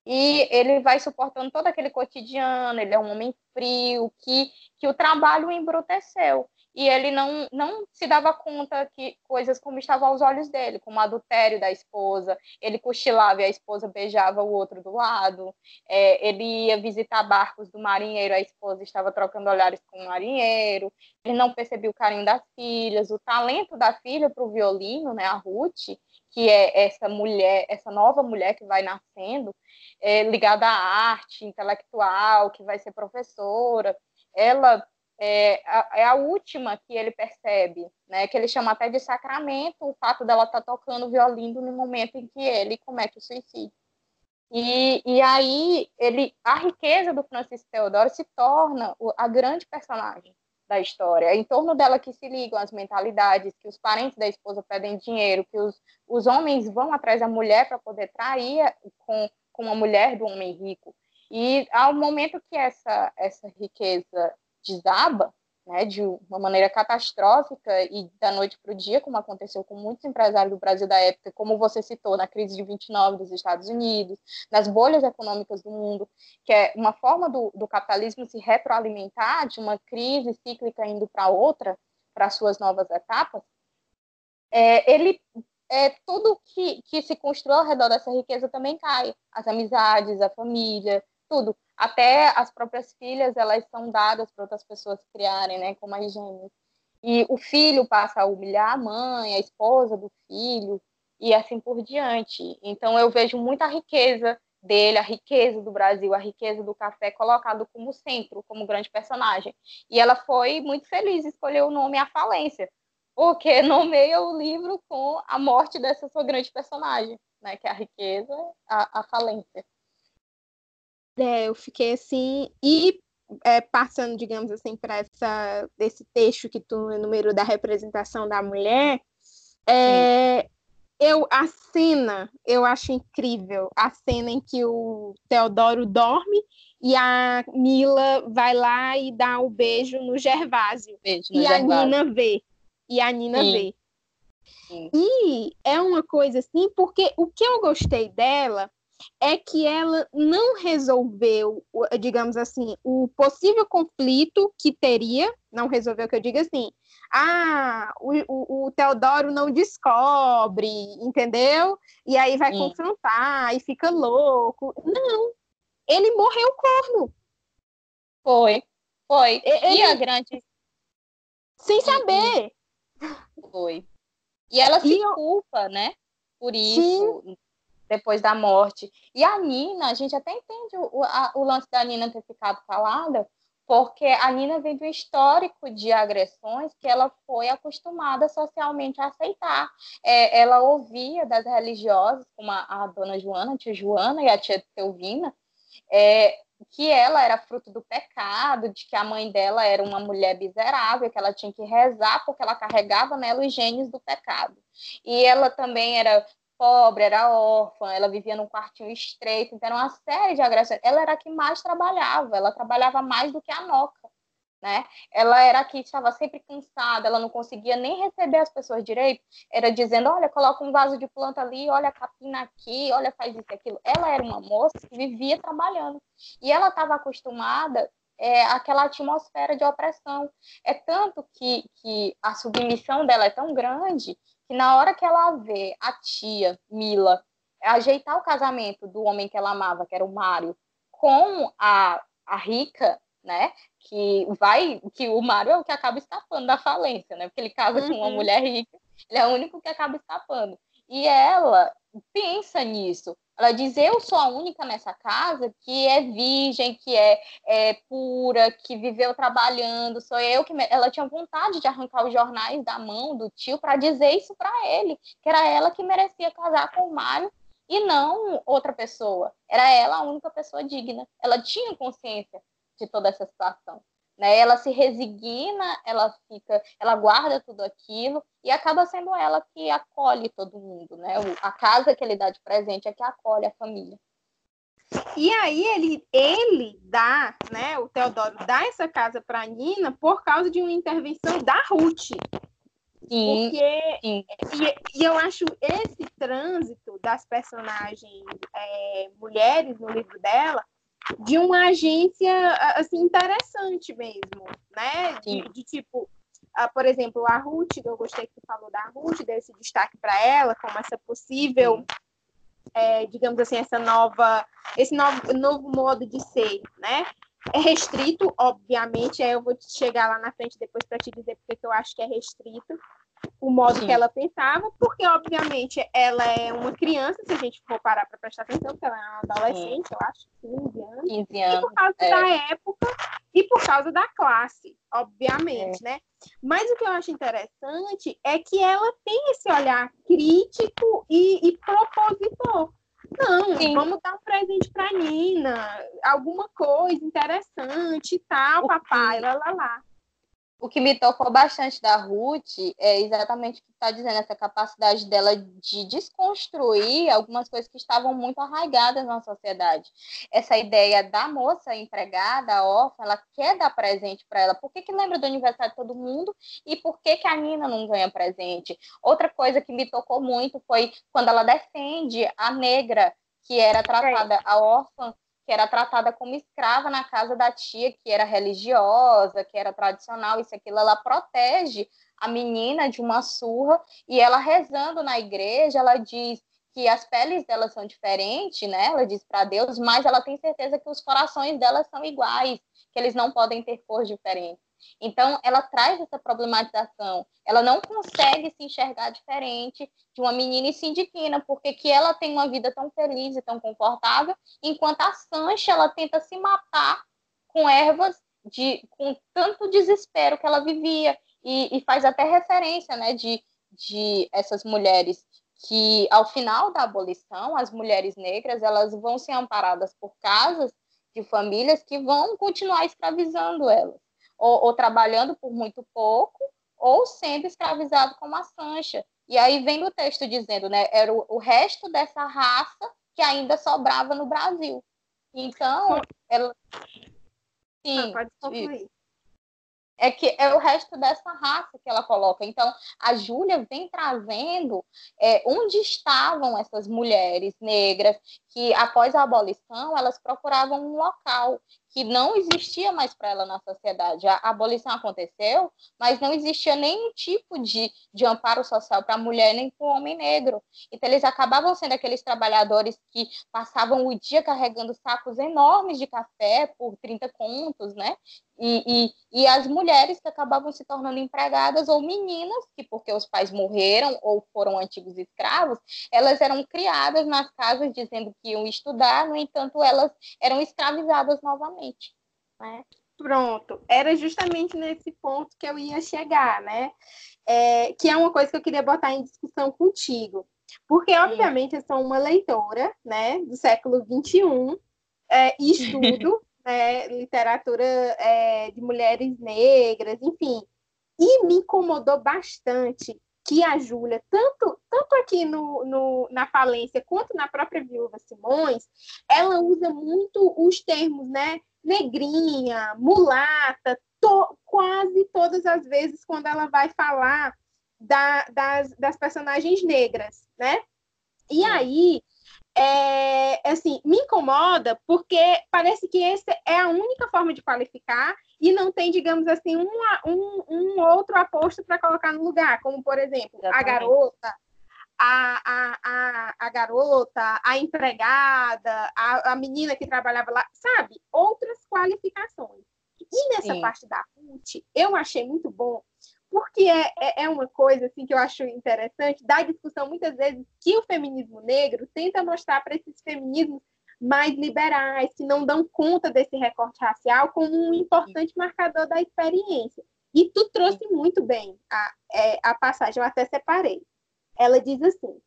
E ele vai suportando todo aquele cotidiano, ele é um homem frio, que, que o trabalho embruteceu e ele não, não se dava conta que coisas como estavam aos olhos dele, como adultério da esposa, ele cochilava e a esposa beijava o outro do lado, é, ele ia visitar barcos do marinheiro, a esposa estava trocando olhares com o marinheiro, ele não percebia o carinho das filhas, o talento da filha para o violino, né, a Ruth, que é essa mulher, essa nova mulher que vai nascendo, é, ligada à arte intelectual, que vai ser professora, ela é a, é a, última que ele percebe, né? Que ele chama até de sacramento o fato dela estar tá tocando violino no momento em que ele comete o suicídio. E, e aí ele, a riqueza do Francisco Teodoro se torna a grande personagem da história. É em torno dela que se ligam as mentalidades, que os parentes da esposa pedem dinheiro, que os, os homens vão atrás da mulher para poder trair com, com uma mulher do homem rico. E ao momento que essa, essa riqueza desaba, né, de uma maneira catastrófica e da noite para o dia, como aconteceu com muitos empresários do Brasil da época, como você citou, na crise de 29 dos Estados Unidos, nas bolhas econômicas do mundo, que é uma forma do, do capitalismo se retroalimentar de uma crise cíclica indo para outra, para suas novas etapas, é, ele é, tudo que, que se construiu ao redor dessa riqueza também cai. As amizades, a família, tudo. Até as próprias filhas, elas são dadas para outras pessoas criarem, né, como as gêmeas. E o filho passa a humilhar a mãe, a esposa do filho, e assim por diante. Então eu vejo muita riqueza dele, a riqueza do Brasil, a riqueza do café colocado como centro, como grande personagem. E ela foi muito feliz em escolher o nome A Falência, porque [laughs] nomeia o livro com a morte dessa sua grande personagem, né, que é a riqueza, a, a falência. É, eu fiquei assim, e é, passando, digamos assim, para desse texto que tu enumerou da representação da mulher, é, eu a cena eu acho incrível a cena em que o Teodoro dorme e a Mila vai lá e dá o um beijo no Gervásio beijo no e Gervásio. a Nina vê e a Nina Sim. vê Sim. e é uma coisa assim porque o que eu gostei dela é que ela não resolveu, digamos assim, o possível conflito que teria, não resolveu que eu diga assim, ah, o, o, o Teodoro não descobre, entendeu? E aí vai Sim. confrontar e fica louco. Não, ele morreu corno. Foi, foi. Ele- E a grande Sem saber. foi. E ela se E eu- culpa, né? Por isso, depois da morte. E a Nina, a gente até entende o, a- o lance da Nina ter ficado calada, porque a Nina vem de um histórico de agressões que ela foi acostumada socialmente a aceitar. É, ela ouvia das religiosas, como a, a dona Joana, a tia Joana e a tia Teuvina, é, que ela era fruto do pecado, de que a mãe dela era uma mulher miserável, que ela tinha que rezar porque ela carregava nela os genes do pecado. E ela também era pobre, era órfã, ela vivia num quartinho estreito, então era uma série de agressões. Ela era a que mais trabalhava, ela trabalhava mais do que a Noca, né? Ela era a que estava sempre cansada, ela não conseguia nem receber as pessoas direito, era dizendo, olha, coloca um vaso de planta ali, olha a capina aqui, olha, faz isso e aquilo. Ela era uma moça que vivia trabalhando, e ela estava acostumada é, àquela atmosfera de opressão. É tanto que, que a submissão dela é tão grande que na hora que ela vê a tia Mila ajeitar o casamento do homem que ela amava, que era o Mário, com a, a rica, né? Que vai, que o Mário é o que acaba escapando da falência, né? Porque ele casa com uma Uhum. mulher rica, ele é o único que acaba escapando. E ela pensa nisso. Ela diz: Eu sou a única nessa casa que é virgem, que é, é pura, que viveu trabalhando. Sou eu que. me-" Ela tinha vontade de arrancar os jornais da mão do tio para dizer isso para ele, que era ela que merecia casar com o Mário e não outra pessoa. Era ela a única pessoa digna. Ela tinha consciência de toda essa situação. Né? Ela se resigna, ela fica, ela guarda tudo aquilo e acaba sendo ela que acolhe todo mundo, né? A casa que ele dá de presente é que acolhe a família. E aí ele, ele dá, né, o Teodoro dá essa casa para Nina por causa de uma intervenção da Ruth. Sim, Porque sim. E, e, eu acho esse trânsito das personagens é, mulheres no livro dela de uma agência assim interessante mesmo, né? De, de tipo, uh, por exemplo, a Ruth, eu gostei que você falou da Ruth, desse destaque para ela como essa possível, é, digamos assim, essa nova, esse novo, novo modo de ser, né? É restrito, obviamente, aí eu vou chegar lá na frente depois para te dizer porque eu acho que é restrito, o modo Sim. que ela pensava, porque, obviamente, ela é uma criança, se a gente for parar para prestar atenção, porque ela é uma adolescente, Sim. eu acho, 15 anos. 15 anos. E por causa é. da época e por causa da classe, obviamente, é. né? Mas o que eu acho interessante é que ela tem esse olhar crítico e, e propositor. Não, Sim. vamos dar um presente para Nina, alguma coisa interessante e tal, papai, lá, lá, lá o que me tocou bastante da Ruth é exatamente o que está dizendo, essa capacidade dela de desconstruir algumas coisas que estavam muito arraigadas na sociedade. Essa ideia da moça empregada, órfã, ela quer dar presente para ela. Por que, que lembra do aniversário de todo mundo e por que, que a Nina não ganha presente? Outra coisa que me tocou muito foi quando ela defende a negra, que era tratada, a órfã, que era tratada como escrava na casa da tia, que era religiosa, que era tradicional, isso aquilo, ela protege a menina de uma surra e ela rezando na igreja, ela diz que as peles delas são diferentes, né? Ela diz para Deus, mas ela tem certeza que os corações delas são iguais, que eles não podem ter cor diferente. Então, ela traz essa problematização. Ela não consegue se enxergar diferente de uma menina e se porque que ela tem uma vida tão feliz e tão confortável, enquanto a Sancha, ela tenta se matar com ervas de com tanto desespero que ela vivia. E, e faz até referência, né, de, de essas mulheres que ao final da abolição, as mulheres negras, elas vão ser amparadas por casas de famílias que vão continuar escravizando elas ou, ou trabalhando por muito pouco, ou sendo escravizado como a Sancha. E aí vem o texto dizendo, né, era o, o resto dessa raça que ainda sobrava no Brasil. Então, ela. Sim, ah, pode concluir é que é o resto dessa raça que ela coloca. Então, a Júlia vem trazendo é, onde estavam essas mulheres negras que, após a abolição, elas procuravam um local que não existia mais para ela na sociedade. A abolição aconteceu, mas não existia nenhum tipo de, de amparo social para a mulher nem para o homem negro. Então, eles acabavam sendo aqueles trabalhadores que passavam o dia carregando sacos enormes de café por 30 contos, né? E, e, e, as mulheres que acabavam se tornando empregadas ou meninas, que porque os pais morreram ou foram antigos escravos, elas eram criadas nas casas dizendo que iam estudar, no entanto, elas eram escravizadas novamente. Né? Pronto, era justamente nesse ponto que eu ia chegar, né? É, que é uma coisa que eu queria botar em discussão contigo. Porque, obviamente, eu sou uma leitora né, do século XXI é, e [laughs] estudo né, literatura é, de mulheres negras, enfim. E me incomodou bastante que a Júlia, tanto, tanto aqui no, no, na falência quanto na própria Viúva Simões, ela usa muito os termos, né? Negrinha, mulata, to, quase todas as vezes quando ela vai falar da, das, das personagens negras, né? E aí é, assim, me incomoda porque parece que essa é a única forma de qualificar e não tem, digamos assim, um, um, um outro aposto para colocar no lugar, como, por exemplo, Exatamente. a garota, a, a, a, a, garota, a empregada, a, a menina que trabalhava lá, sabe? Outras qualificações. E nessa Sim. parte da Ruth, eu achei muito bom, porque é, é, é uma coisa assim que eu acho interessante da discussão muitas vezes que o feminismo negro tenta mostrar para esses feminismos mais liberais, que não dão conta desse recorte racial como um importante marcador da experiência. E tu trouxe muito bem a, é, a passagem, eu até separei. Ela diz assim,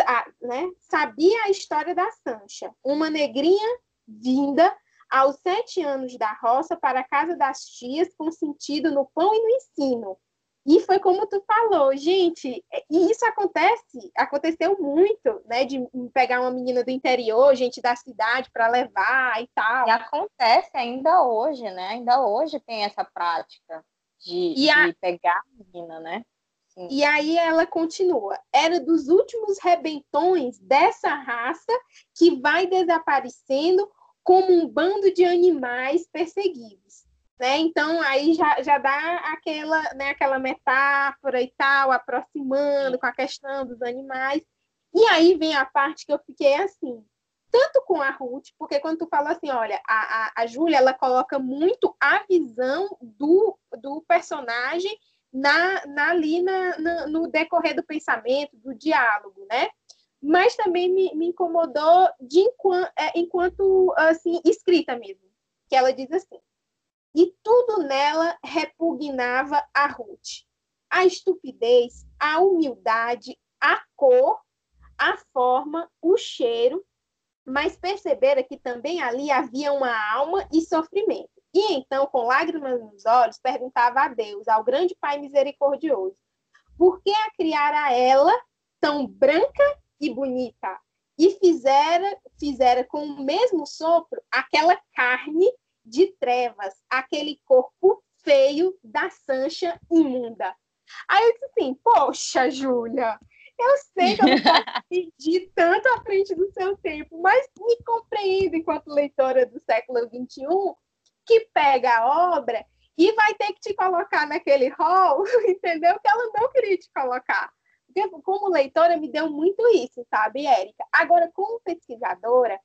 a, né, sabia a história da Sancha, uma negrinha vinda aos sete anos da roça para a casa das tias, com sentido no pão e no ensino. E foi como tu falou, gente, e isso acontece, aconteceu muito, né, de pegar uma menina do interior, gente da cidade para levar e tal. E acontece ainda hoje, né? Ainda hoje tem essa prática de, de a... pegar a menina, né? Sim. E aí ela continua: era dos últimos rebentões dessa raça que vai desaparecendo como um bando de animais perseguidos. Né? Então, aí já, já dá aquela, né, aquela metáfora e tal, aproximando com a questão dos animais. E aí vem a parte que eu fiquei assim, tanto com a Ruth, porque quando tu fala assim, olha, a, a, a Júlia, ela coloca muito a visão do, do personagem na, na, ali na, na, no decorrer do pensamento, do diálogo, né? Mas também me, me incomodou de enquanto, é, enquanto, assim, escrita mesmo, que ela diz assim, e tudo nela repugnava a Ruth. A estupidez, a humildade, a cor, a forma, o cheiro, mas percebera que também ali havia uma alma e sofrimento. E então, com lágrimas nos olhos, perguntava a Deus, ao grande Pai misericordioso, por que a criara ela tão branca e bonita? E fizera, fizera com o mesmo sopro aquela carne de trevas, aquele corpo feio da Sancha imunda. Aí eu disse assim, poxa, Júlia, eu sei que eu não [laughs] posso pedir tanto à frente do seu tempo, mas me compreendo enquanto leitora do século XXI, que pega a obra e vai ter que te colocar naquele hall, [laughs] entendeu? Que ela não queria te colocar. Porque, como leitora, me deu muito isso, sabe, Érica? Agora, como pesquisadora,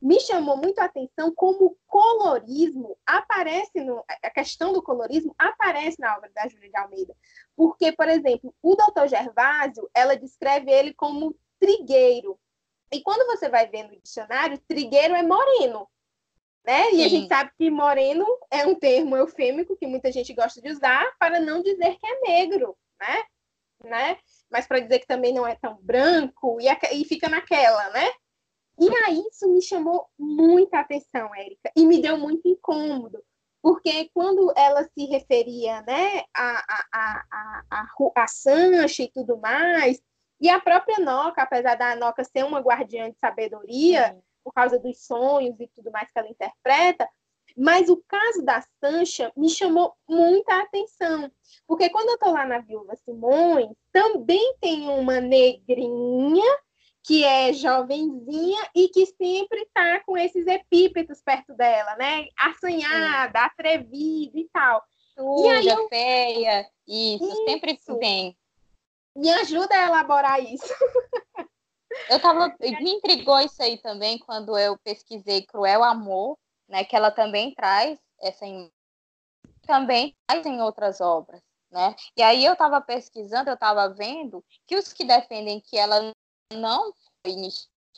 me chamou muito a atenção como o colorismo aparece, no, a questão do colorismo aparece na obra da Júlia de Almeida. Porque, por exemplo, o doutor Gervásio, ela descreve ele como trigueiro. E quando você vai ver no dicionário, trigueiro é moreno. Né? E a gente sabe que moreno é um termo eufêmico que muita gente gosta de usar para não dizer que é negro, né? né? Mas para dizer que também não é tão branco e, e fica naquela, né? E aí isso me chamou muita atenção, Érica, e me deu muito incômodo, porque quando ela se referia né, a, a, a, a, a Sancha e tudo mais, e a própria Noca, apesar da Noca ser uma guardiã de sabedoria, Sim. por causa dos sonhos e tudo mais que ela interpreta, mas o caso da Sancha me chamou muita atenção, porque quando eu estou lá na Viúva Simões, também tem uma negrinha que é jovenzinha e que sempre está com esses epípetos perto dela, né? Assanhada, Sim. atrevida e tal. Suja, eu... feia, isso, isso, sempre tem. Me ajuda a elaborar isso. [laughs] Eu tava, me intrigou isso aí também quando eu pesquisei Cruel Amor, né? Que ela também traz essa também traz em outras obras, né? E aí eu estava pesquisando, eu estava vendo que os que defendem que ela não foi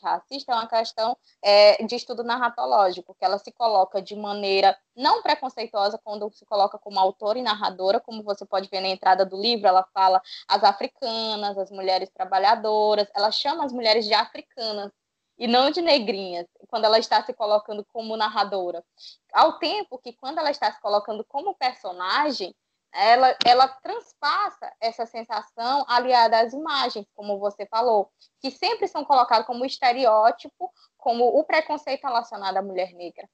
racista é uma questão é, de estudo narratológico, que ela se coloca de maneira não preconceituosa quando se coloca como autora e narradora, como você pode ver na entrada do livro, ela fala as africanas, as mulheres trabalhadoras, ela chama as mulheres de africanas e não de negrinhas, quando ela está se colocando como narradora. Ao tempo que quando ela está se colocando como personagem, ela, ela transpassa essa sensação aliada às imagens, como você falou, que sempre são colocadas como estereótipo, como o preconceito relacionado à mulher negra.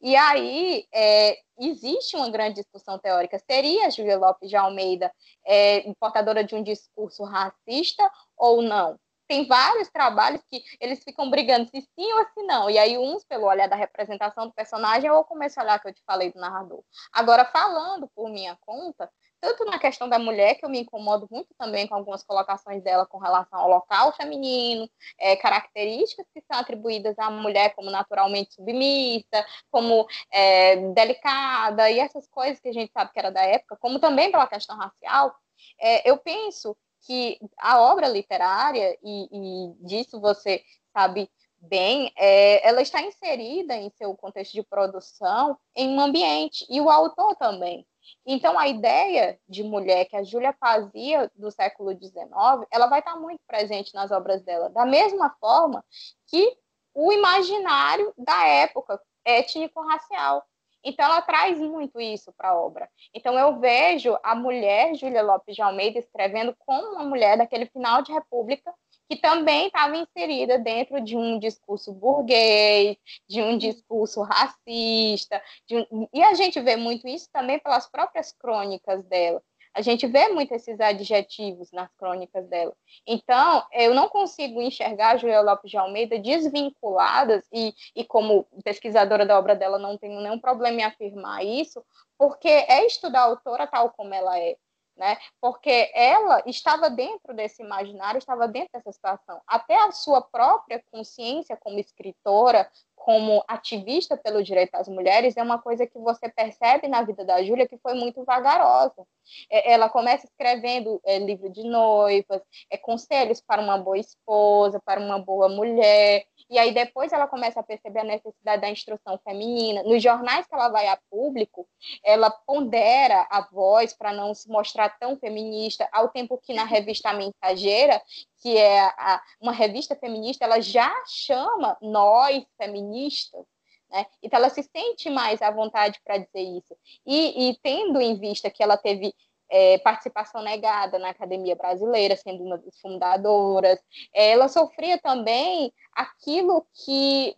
E aí é, existe uma grande discussão teórica. Seria Júlia Lopes de Almeida é, portadora de um discurso racista ou não? Tem vários trabalhos que eles ficam brigando se sim ou se não. E aí, uns pelo olhar da representação do personagem, ou como esse olhar que eu te falei do narrador. Agora, falando por minha conta, tanto na questão da mulher, que eu me incomodo muito também com algumas colocações dela com relação ao local feminino, é, características que são atribuídas à mulher como naturalmente submissa, como é, delicada, e essas coisas que a gente sabe que era da época, como também pela questão racial, é, eu penso que a obra literária, e, e disso você sabe bem, é, ela está inserida em seu contexto de produção em um ambiente, e o autor também. Então, a ideia de mulher que a Júlia fazia do século XIX, ela vai estar muito presente nas obras dela, da mesma forma que o imaginário da época, étnico-racial. Então, ela traz muito isso para a obra. Então, eu vejo a mulher, Júlia Lopes de Almeida, escrevendo como uma mulher daquele final de república, que também estava inserida dentro de um discurso burguês, de um discurso racista, um... e a gente vê muito isso também pelas próprias crônicas dela. A gente vê muito esses adjetivos nas crônicas dela. Então, eu não consigo enxergar a Julia Lopes de Almeida desvinculadas, e, e como pesquisadora da obra dela, não tenho nenhum problema em afirmar isso, porque é estudar a autora tal como ela é. Né? Porque ela estava dentro desse imaginário, estava dentro dessa situação. Até a sua própria consciência como escritora, como ativista pelo direito às mulheres é uma coisa que você percebe na vida da Júlia que foi muito vagarosa. É, ela começa escrevendo é, livro de noivas, é, conselhos para uma boa esposa, para uma boa mulher, e aí depois ela começa a perceber a necessidade da instrução feminina. Nos jornais que ela vai a público, ela pondera a voz para não se mostrar tão feminista, ao tempo que na revista Mensageira, que é a, uma revista feminista, ela já chama nós feministas, né? Então ela se sente mais à vontade para dizer isso. E, e, tendo em vista que ela teve é, participação negada na Academia Brasileira, sendo uma das fundadoras. Ela sofria também aquilo que,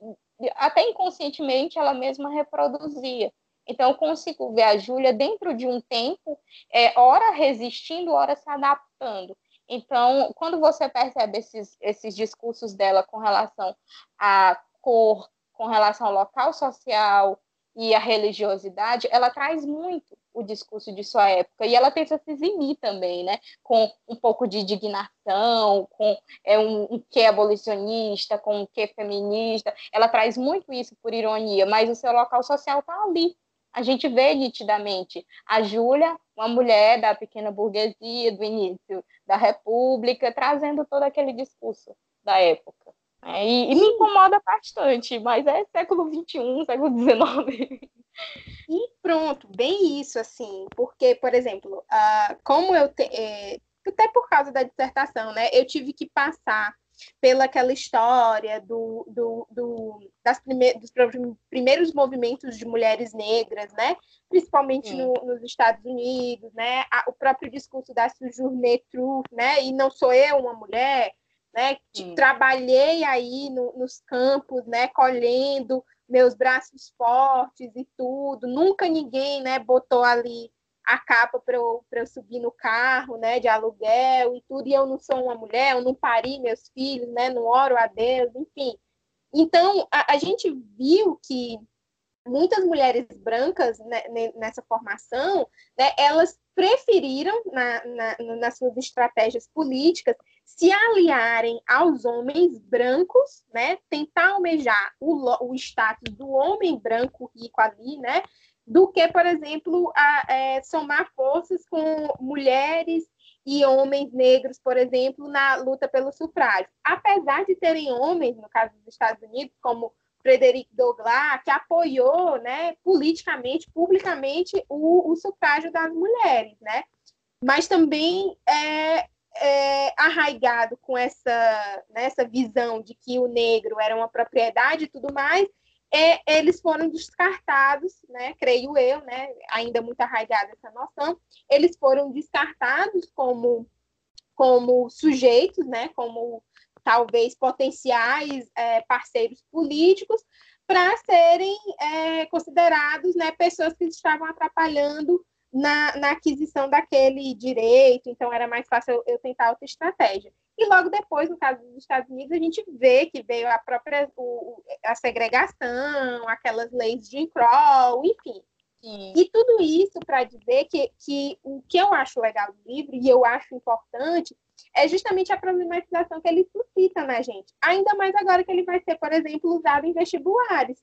até inconscientemente, ela mesma reproduzia. Então, eu consigo ver a Júlia dentro de um tempo, é, ora resistindo, ora se adaptando. Então, quando você percebe esses, esses discursos dela com relação à cor, com relação ao local social, e a religiosidade, ela traz muito o discurso de sua época e ela tenta se eximir também, né? Com um pouco de indignação, com é, um, um que abolicionista, com um que feminista. Ela traz muito isso por ironia, mas o seu local social está ali. A gente vê nitidamente a Júlia, uma mulher da pequena burguesia do início da República, trazendo todo aquele discurso da época. É, e, e, me incomoda bastante, mas é século XXI, século XIX. E pronto, bem isso, assim, porque, por exemplo, uh, como eu, te, é, até por causa da dissertação, né, eu tive que passar pela aquela história do, do, do das prime dos primeiros movimentos de mulheres negras, né? principalmente no, nos Estados Unidos, né? O próprio discurso da Sojourner Truth, né? e não sou eu uma mulher, né? Trabalhei aí no, nos campos, né? Colhendo meus braços fortes e tudo. Nunca ninguém, né? Botou ali a capa para eu, eu subir no carro, né? De aluguel e tudo. E eu não sou uma mulher, eu não pari meus filhos, né? Não oro a Deus, enfim. Então a, a gente viu que muitas mulheres brancas né, nessa formação, né, elas preferiram, na, na, nas suas estratégias políticas, se aliarem aos homens brancos, né, tentar almejar o, o status do homem branco rico ali, né, do que, por exemplo, a, é, somar forças com mulheres e homens negros, por exemplo, na luta pelo sufrágio. Apesar de terem homens, no caso dos Estados Unidos, como Frederic Douglass, que apoiou né, politicamente, publicamente, o, o sufrágio das mulheres, né? Mas também é, é, arraigado com essa, né, essa visão de que o negro era uma propriedade e tudo mais, é, eles foram descartados, né, creio eu, né, ainda muito arraigada essa noção, eles foram descartados como, como sujeitos, né, como talvez potenciais é, parceiros políticos, para serem é, considerados né, pessoas que estavam atrapalhando na, na, aquisição daquele direito, então era mais fácil eu, eu, tentar outra estratégia. E logo depois, no caso dos Estados Unidos, a gente vê que veio a própria o, a segregação, aquelas leis de Crow, enfim. Sim. E tudo isso para dizer que, que o que eu acho legal do livro, e eu acho importante, é justamente a problematização que ele suscita na gente. Ainda mais agora que ele vai ser, por exemplo, usado em vestibulares.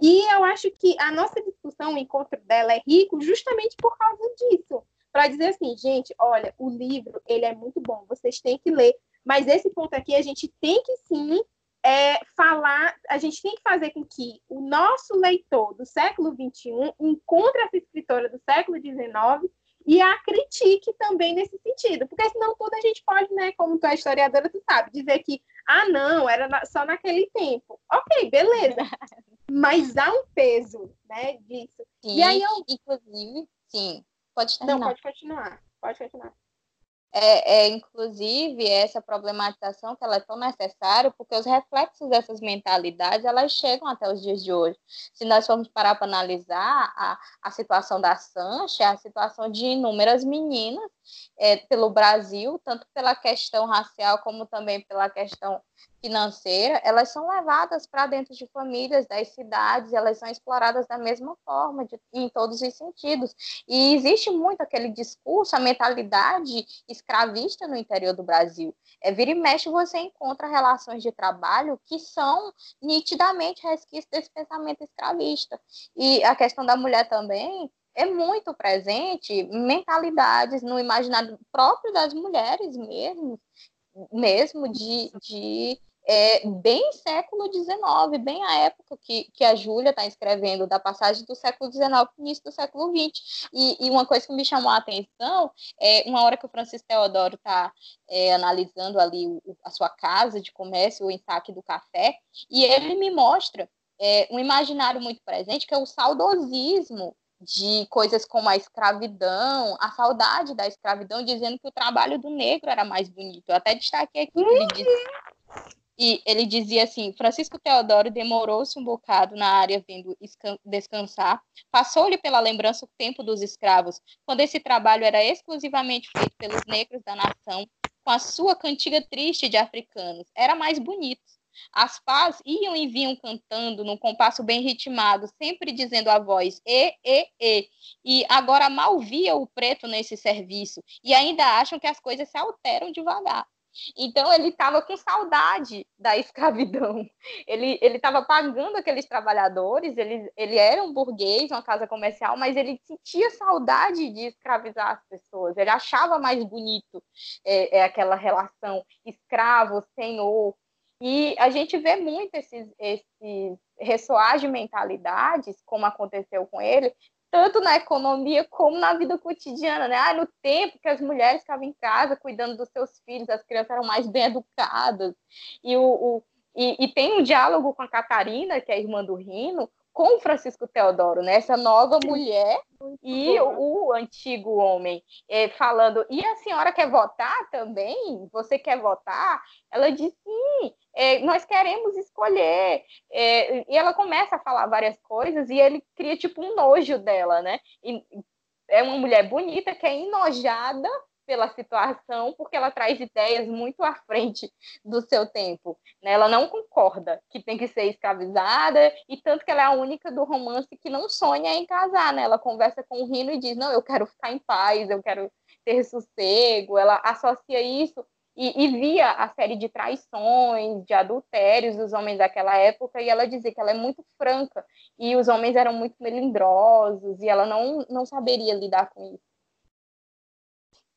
E eu acho que a nossa discussão, o encontro dela é rico justamente por causa disso. Para dizer assim, gente, olha, o livro, ele é muito bom, vocês têm que ler. Mas esse ponto aqui, a gente tem que sim é, falar, a gente tem que fazer com que o nosso leitor do século XXI encontre essa escritora do século XIX e a critique também nesse sentido, porque senão tudo a gente pode, né, como tu é historiadora, tu sabe, dizer que, ah, não, era só naquele tempo. Ok, beleza. [laughs] mas há um peso, né, disso. Sim, e aí eu... inclusive, sim, pode terminar. Não, pode continuar, pode continuar. É, é, inclusive essa problematização que ela é tão necessária, porque os reflexos dessas mentalidades elas chegam até os dias de hoje. Se nós formos parar para analisar a, a situação da Sancha, a situação de inúmeras meninas é, pelo Brasil, tanto pela questão racial como também pela questão financeira, elas são levadas para dentro de famílias das cidades, elas são exploradas da mesma forma, de, em todos os sentidos. E existe muito aquele discurso, a mentalidade escravista no interior do Brasil. É, vira e mexe, você encontra relações de trabalho que são nitidamente resquícios desse pensamento escravista. E a questão da mulher também é muito presente mentalidades no imaginário próprio das mulheres mesmo, mesmo de, de é, bem século XIX, bem a época que, que a Júlia está escrevendo, da passagem do século XIX para o início do século XX. E, e, uma coisa que me chamou a atenção é uma hora que o Francisco Teodoro está é, analisando ali o, a sua casa de comércio, o ensaque do café, e ele me mostra é, um imaginário muito presente, que é o saudosismo de coisas como a escravidão, a saudade da escravidão, dizendo que o trabalho do negro era mais bonito. Eu até destaquei aqui ele disse. E ele dizia assim: Francisco Teodoro demorou-se um bocado na área vindo descansar, passou-lhe pela lembrança o tempo dos escravos, quando esse trabalho era exclusivamente feito pelos negros da nação, com a sua cantiga triste de africanos. Era mais bonito. As pás iam e vinham cantando num compasso bem ritmado, sempre dizendo a voz e, e, e. E agora mal via o preto nesse serviço e ainda acham que as coisas se alteram devagar. Então ele estava com saudade da escravidão. [laughs] Ele ele estava pagando aqueles trabalhadores. Ele ele era um burguês, uma casa comercial, mas ele sentia saudade de escravizar as pessoas. Ele achava mais bonito é, é aquela relação escravo senhor. E a gente vê muito esses, esses ressoar de mentalidades, como aconteceu com ele, tanto na economia como na vida cotidiana, né? Ah, no tempo que as mulheres ficavam em casa cuidando dos seus filhos, as crianças eram mais bem educadas. E, o, o e, e, tem um diálogo com a Catarina, que é a irmã do Rino, com o Francisco Teodoro, né? Essa nova mulher e o, o antigo homem, é, falando, e a senhora quer votar também? Você quer votar? Ela diz, sim, é, nós queremos escolher. É, e ela começa a falar várias coisas e ele cria tipo um nojo dela, né? E, é uma mulher bonita que é enojada pela situação, porque ela traz ideias muito à frente do seu tempo. Né? Ela não concorda que tem que ser escravizada, e tanto que ela é a única do romance que não sonha em casar. Né? Ela conversa com o Rino e diz: Não, eu quero ficar em paz, eu quero ter sossego. Ela associa isso e, e, via a série de traições, de adultérios dos homens daquela época, e ela dizia que ela é muito franca, e os homens eram muito melindrosos, e ela não, não saberia lidar com isso.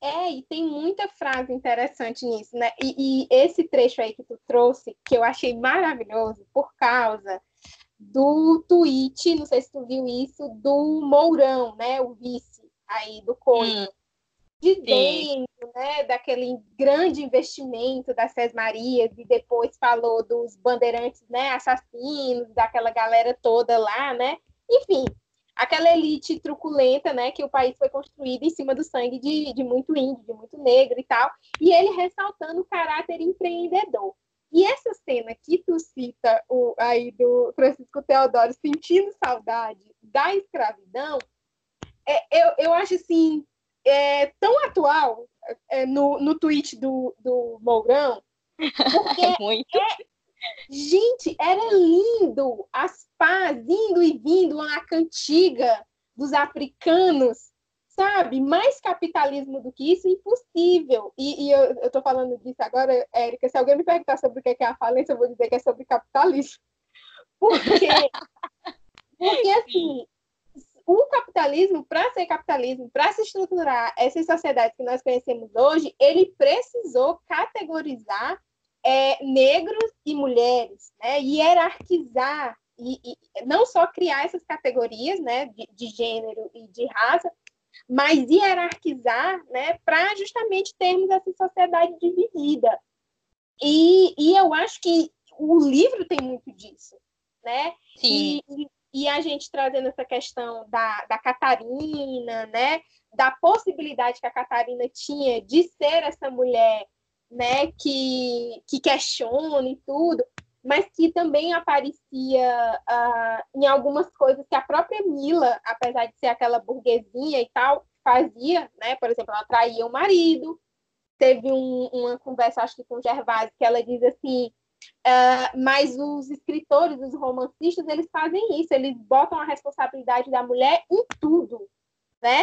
É, e tem muita frase interessante nisso, né? E, e, esse trecho aí que tu trouxe, que eu achei maravilhoso, por causa do tweet, não sei se tu viu isso, do Mourão, né? O vice aí do Coelho. Hum, dizendo, né, daquele grande investimento das Sés Marias, e depois falou dos bandeirantes, né, assassinos, daquela galera toda lá, né? Enfim, aquela elite truculenta, né, que o país foi construído em cima do sangue de, de muito índio, de muito negro e tal, e ele ressaltando o caráter empreendedor. E essa cena que tu cita o, aí do Francisco Teodoro sentindo saudade da escravidão, é, eu, eu acho assim, é, tão atual é, no, no tweet do, do Mourão, [laughs] porque é, Gente, era lindo as pás indo e vindo na cantiga dos africanos, sabe? Mais capitalismo do que isso, impossível. E, e eu estou falando disso agora, Érica, se alguém me perguntar sobre o que é a falência, eu vou dizer que é sobre capitalismo. Porque, [laughs] porque assim, o capitalismo, para ser capitalismo, para se estruturar essas sociedades que nós conhecemos hoje, ele precisou categorizar é, negros e mulheres, né? hierarquizar, e, e, não só criar essas categorias né, de, de gênero e de raça, mas hierarquizar né, para justamente termos essa sociedade dividida. E, e eu acho que o livro tem muito disso. né? Sim. E, e a gente trazendo essa questão da, da Catarina, né? Da possibilidade que a Catarina tinha de ser essa mulher, né? Que, que questiona e tudo, mas que também aparecia uh, em algumas coisas que a própria Mila, apesar de ser aquela burguesinha e tal, fazia, né? Por exemplo, ela traía o marido. Teve um, uma conversa, acho que com o Gervásio, que ela diz assim: Uh, mas os escritores, os romancistas, eles fazem isso, eles botam a responsabilidade da mulher em tudo, né?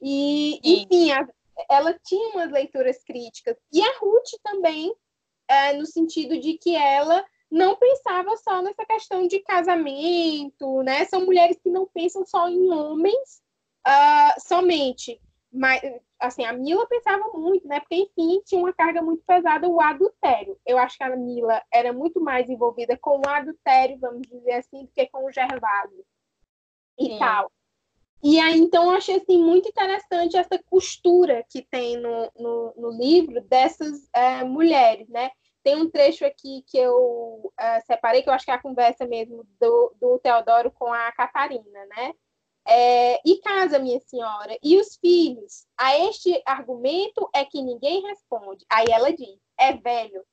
E, enfim, a, ela tinha umas leituras críticas. E a Ruth também, uh, no sentido de que ela não pensava só nessa questão de casamento, né? São mulheres que não pensam só em homens uh, somente, mas assim, a Mila pensava muito, né? Porque, enfim, tinha uma carga muito pesada o adultério. Eu acho que a Mila era muito mais envolvida com o adultério, vamos dizer assim, do que com o Gervásio e Sim. tal. E aí, então, eu achei assim, muito interessante essa costura que tem no, no, no livro dessas é, mulheres, né? Tem um trecho aqui que eu é, separei, que eu acho que é a conversa mesmo do, do Teodoro com a Catarina, né? É, e casa, minha senhora, e os filhos? A este argumento é que ninguém responde. Aí ela diz: é velho.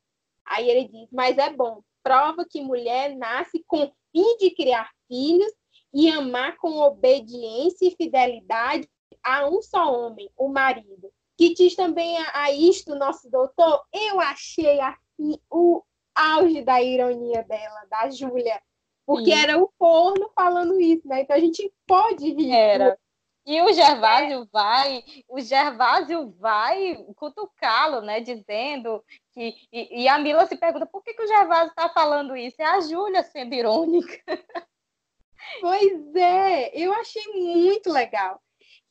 Aí ele diz: mas é bom. Prova que mulher nasce com fim de criar filhos e amar com obediência e fidelidade a um só homem, o marido. Que diz também a, a isto, nosso doutor, eu achei assim o auge da ironia dela, da Júlia porque Sim. era o forno falando isso, né? Então a gente pode rir. Era. E o Gervásio é. vai, o Gervásio vai cutucá-lo, né? Dizendo que. E, e, a Mila se pergunta por que, que o Gervásio está falando isso? É a Júlia sendo irônica. [laughs] Pois é, eu achei muito legal.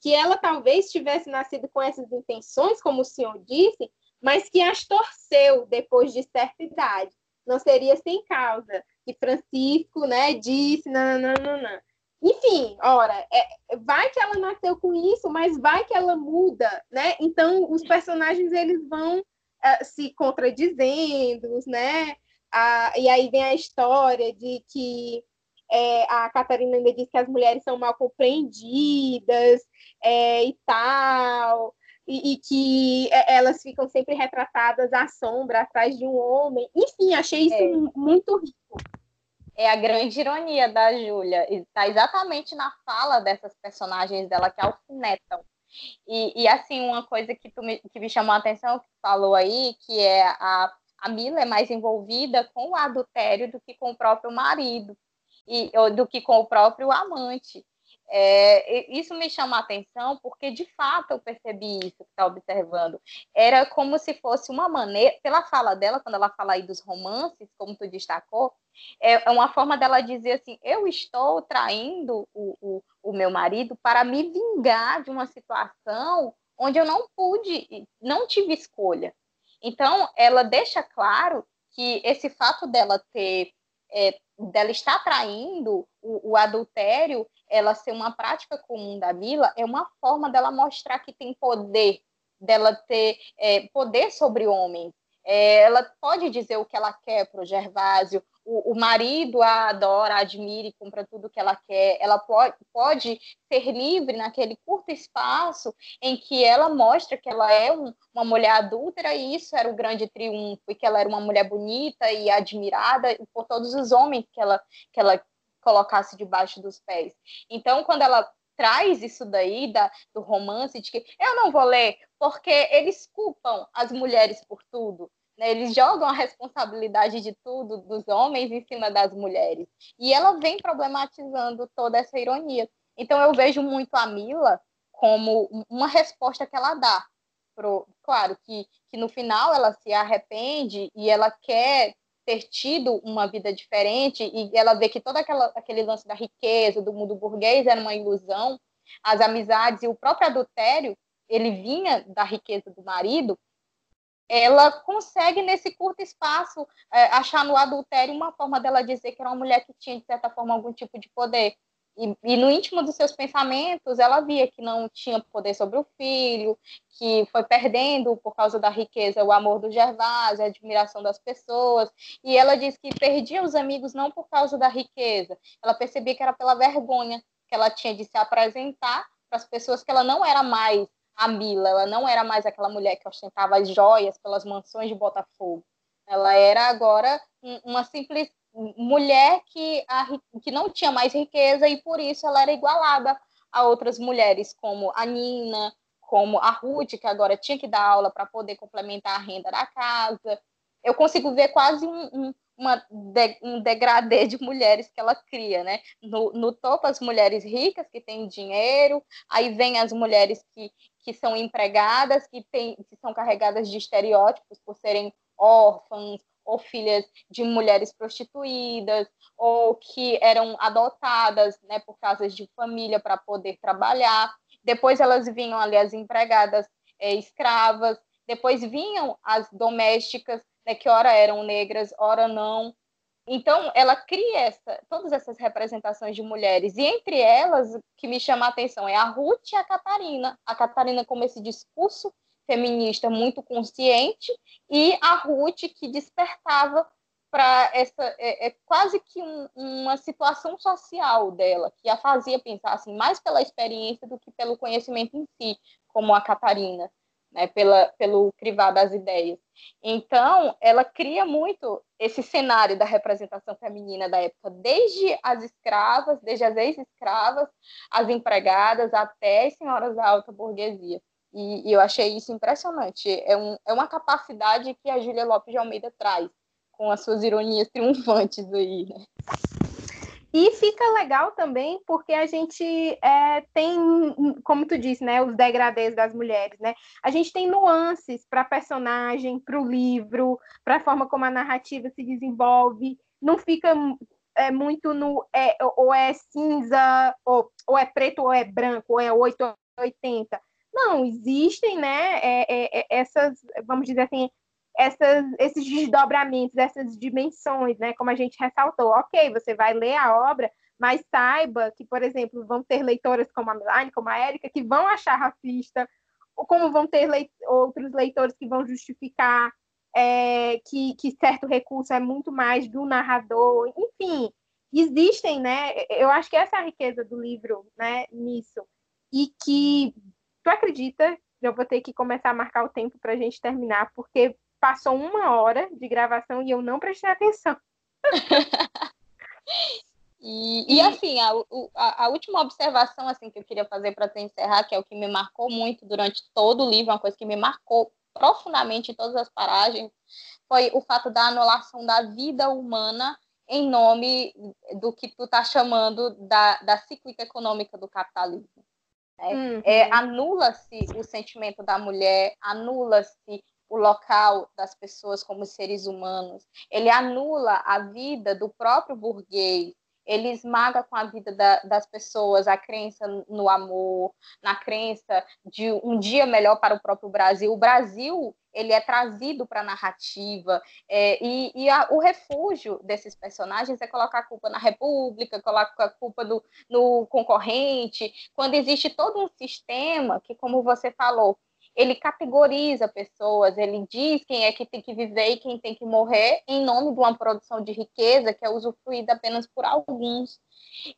Que ela talvez tivesse nascido com essas intenções, como o senhor disse, mas que as torceu depois de certa idade. Não seria sem causa que Francisco, né, disse, não. Enfim, ora, é, vai que ela nasceu com isso, mas vai que ela muda, né? Então, os personagens, eles vão uh, se contradizendo, né? Ah, e aí vem a história de que é, a Catarina ainda diz que as mulheres são mal compreendidas é, e tal e, e, que é, elas ficam sempre retratadas à sombra, atrás de um homem. Enfim, achei isso é. muito rico. É a grande ironia da Júlia, está exatamente na fala dessas personagens dela que alfinetam. E, e assim, uma coisa que, tu me, que me chamou a atenção, que tu falou aí, que é a, a Mila é mais envolvida com o adultério do que com o próprio marido, e, do que com o próprio amante. É, isso me chama a atenção porque, de fato, eu percebi isso que está observando. Era como se fosse uma maneira, pela fala dela, quando ela fala aí dos romances, como tu destacou, é, é uma forma dela dizer assim: eu estou traindo o, o, o meu marido para me vingar de uma situação onde eu não pude, não tive escolha. Então, ela deixa claro que esse fato dela ter é, dela estar traindo o, o, adultério, ela ser uma prática comum da Mila, é uma forma dela mostrar que tem poder, dela ter é, poder sobre homens. É, ela pode dizer o que ela quer para o Gervásio, o, o, marido a adora, a e compra tudo que ela quer. Ela pode, pode ser livre naquele curto espaço em que ela mostra que ela é um, uma mulher adúltera e isso era o grande triunfo, e que ela era uma mulher bonita e admirada por todos os homens que ela, que ela colocasse debaixo dos pés. Então, quando ela traz isso daí da, do romance de que eu não vou ler porque eles culpam as mulheres por tudo. Né? Eles jogam a responsabilidade de tudo dos homens em cima das mulheres. E ela vem problematizando toda essa ironia. Então eu vejo muito a Mila como uma resposta que ela dá. Pro, claro que, que no final ela se arrepende e ela quer ter tido uma vida diferente e ela vê que todo aquela, aquele lance da riqueza, do mundo burguês era uma ilusão, as amizades e o próprio adultério, ele vinha da riqueza do marido, ela consegue, nesse curto espaço, é, achar no adultério uma forma dela dizer que era uma mulher que tinha, de certa forma, algum tipo de poder. e, e, no íntimo dos seus pensamentos, ela via que não tinha poder sobre o filho, que foi perdendo, por causa da riqueza, o amor do Gervásio, a admiração das pessoas. E ela diz que perdia os amigos não por causa da riqueza, ela percebia que era pela vergonha que ela tinha de se apresentar para as pessoas que ela não era mais a Mila, ela não era mais aquela mulher que ostentava as joias pelas mansões de Botafogo. Ela era agora uma simples mulher que, a, que não tinha mais riqueza e por isso ela era igualada a outras mulheres, como a Nina, como a Ruth, que agora tinha que dar aula para poder complementar a renda da casa. Eu consigo ver quase um, um, uma de, um degradê de mulheres que ela cria, né? No, no topo, as mulheres ricas que têm dinheiro, aí vem as mulheres que, que são empregadas, que, tem, que são carregadas de estereótipos por serem órfãs, ou filhas de mulheres prostituídas, ou que eram adotadas né, por casas de família para poder trabalhar. Depois elas vinham ali as empregadas é, escravas, depois vinham as domésticas, né, que ora eram negras, ora não. Então, ela cria essa, todas essas representações de mulheres, e entre elas, o que me chama a atenção é a Ruth e a Catarina. A Catarina, como esse discurso feminista muito consciente e a Ruth que despertava para essa é, é, quase que um, uma situação social dela que a fazia pensar assim mais pela experiência do que pelo conhecimento em si como a Catarina né pela pelo crivar das ideias então ela cria muito esse cenário da representação feminina da época desde as escravas desde as ex-escravas as empregadas até as senhoras da alta burguesia e, e eu achei isso impressionante. É, um, é uma capacidade que a Júlia Lopes de Almeida traz, com as suas ironias triunfantes aí, né? E fica legal também porque a gente é, tem, como tu disse, né, os degradês das mulheres, né? A gente tem nuances para personagem, para o livro, para a forma como a narrativa se desenvolve. Não fica é, muito no é, ou é cinza, ou, ou é preto ou é branco, ou é 880. Não, existem, né, é, é, é, essas, vamos dizer assim, essas, esses desdobramentos, essas dimensões, né, como a gente ressaltou. Ok, você vai ler a obra, mas saiba que, por exemplo, vão ter leitoras como a Milane, como a Érica, que vão achar racista, ou como vão ter leit outros leitores que vão justificar é, que, que certo recurso é muito mais do narrador, enfim, existem, né? Eu acho que essa é a riqueza do livro, né, nisso. E que Tu acredita? Eu vou ter que começar a marcar o tempo para a gente terminar, porque passou uma hora de gravação e eu não prestei atenção. [laughs] e, e, assim, a, a, a, última observação assim que eu queria fazer para encerrar, que é o que me marcou muito durante todo o livro, uma coisa que me marcou profundamente em todas as paragens, foi o fato da anulação da vida humana em nome do que tu está chamando da, da cíclica econômica do capitalismo. Né? Uhum. É, anula-se o sentimento da mulher, anula-se o local das pessoas como seres humanos, ele anula a vida do próprio burguês, ele esmaga com a vida da, das pessoas a crença no amor, na crença de um dia melhor para o próprio Brasil. O Brasil ele é trazido para a narrativa é, e, e a, o refúgio desses personagens é colocar a culpa na República, colocar a culpa do, no concorrente, quando existe todo um sistema que, como você falou, ele categoriza pessoas, ele diz quem é que tem que viver e quem tem que morrer em nome de uma produção de riqueza que é usufruída apenas por alguns.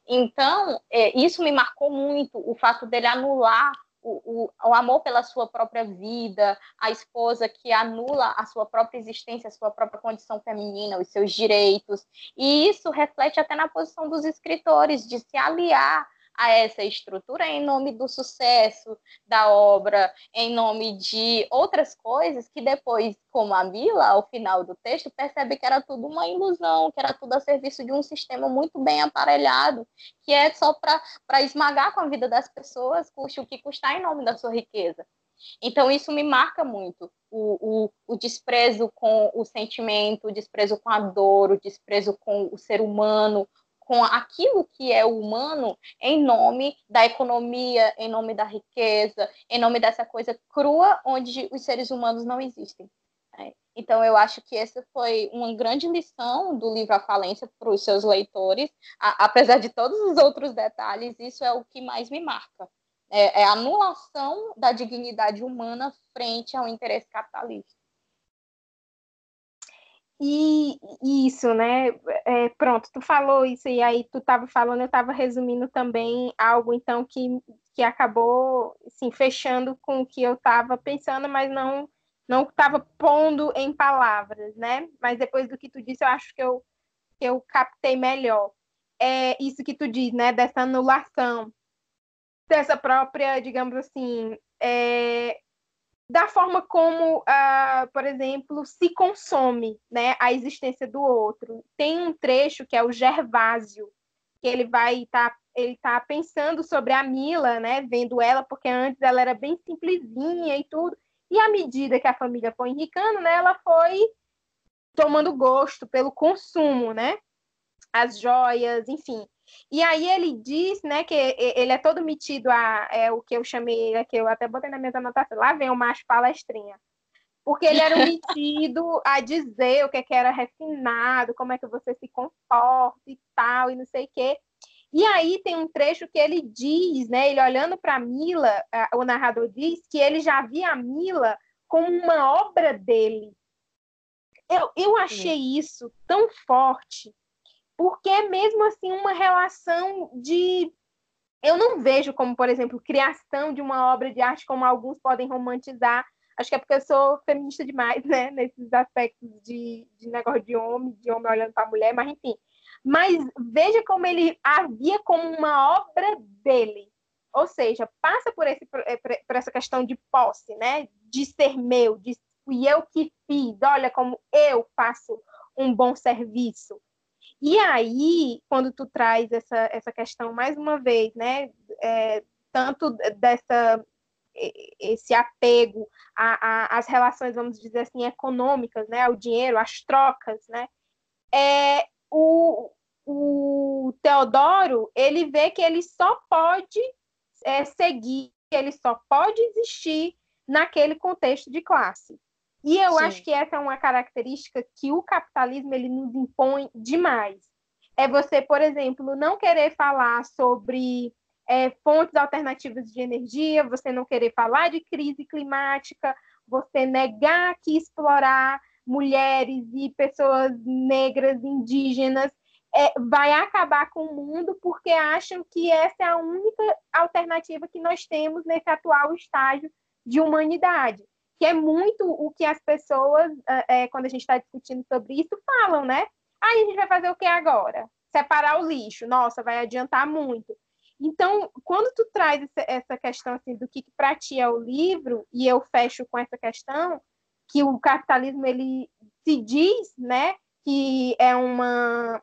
Então, é, isso me marcou muito, o fato dele anular o, o, o, amor pela sua própria vida, a esposa que anula a sua própria existência, a sua própria condição feminina, os seus direitos. E isso reflete até na posição dos escritores, de se aliar a essa estrutura em nome do sucesso da obra, em nome de outras coisas que depois, como a Mila, ao final do texto, percebe que era tudo uma ilusão, que era tudo a serviço de um sistema muito bem aparelhado, que é só para esmagar com a vida das pessoas, custe o que custar em nome da sua riqueza. Então, isso me marca muito, o, o, o, desprezo com o sentimento, o desprezo com a dor, o desprezo com o ser humano, com aquilo que é humano em nome da economia, em nome da riqueza, em nome dessa coisa crua onde os seres humanos não existem. Né? Então, eu acho que essa foi uma grande lição do livro A Falência para os seus leitores. A, apesar de todos os outros detalhes, isso é o que mais me marca. É, é a anulação da dignidade humana frente ao interesse capitalista. E isso, né? É, pronto, tu falou isso e aí tu estava falando, eu estava resumindo também algo então que, que acabou assim, fechando com o que eu estava pensando, mas não não estava pondo em palavras, né? Mas depois do que tu disse, eu acho que eu, que eu captei melhor. É isso que tu diz, né? Dessa anulação, dessa própria, digamos assim, é, da forma como, uh, por exemplo, se consome né, a existência do outro. Tem um trecho que é o Gervásio, que ele vai estar tá, ele tá pensando sobre a Mila, né, vendo ela, porque antes ela era bem simplesinha e tudo, e à medida que a família foi enricando, né, ela foi tomando gosto pelo consumo, né? As joias, enfim. E aí ele diz, né, que ele é todo metido a é o que eu chamei, que eu até botei na minha anotação, lá vem o macho palestrinha. Porque ele era [laughs] metido a dizer o que, é que era refinado, como é que você se comporta e tal, e não sei o quê. E aí tem um trecho que ele diz, né, ele olhando para Mila, o narrador diz que ele já via a Mila como uma obra dele. Eu, eu achei isso tão forte, porque é mesmo assim uma relação de. Eu não vejo como, por exemplo, criação de uma obra de arte como alguns podem romantizar. Acho que é porque eu sou feminista demais, [laughs] né? Nesses aspectos de, de negócio de homem, de homem olhando para a mulher, mas enfim mas veja como ele havia como uma obra dele. Ou seja, passa por, esse, eh, por essa questão de posse, né? de ser meu, de fui eu que fiz, olha como eu faço um bom serviço. E aí, quando tu traz essa, essa questão mais uma vez, né, é, tanto dessa esse apego às relações, vamos dizer assim, econômicas, né, ao dinheiro, às trocas, né, é, o, o Teodoro ele vê que ele só pode é, seguir, ele só pode existir naquele contexto de classe. E eu Sim. acho que essa é uma característica que o capitalismo ele nos impõe demais. É você, por exemplo, não querer falar sobre é, fontes alternativas de energia, você não querer falar de crise climática, você negar que explorar mulheres e pessoas negras, indígenas, é, vai acabar com o mundo porque acham que essa é a única alternativa que nós temos nesse atual estágio de humanidade. Que é muito o que as pessoas, é, quando a gente está discutindo sobre isso, falam, né? Aí a gente vai fazer o que agora? Separar o lixo. Nossa, vai adiantar muito. Então, quando tu traz essa questão assim, do que, que para ti é o livro, e eu fecho com essa questão, que o capitalismo ele se diz, né, que é uma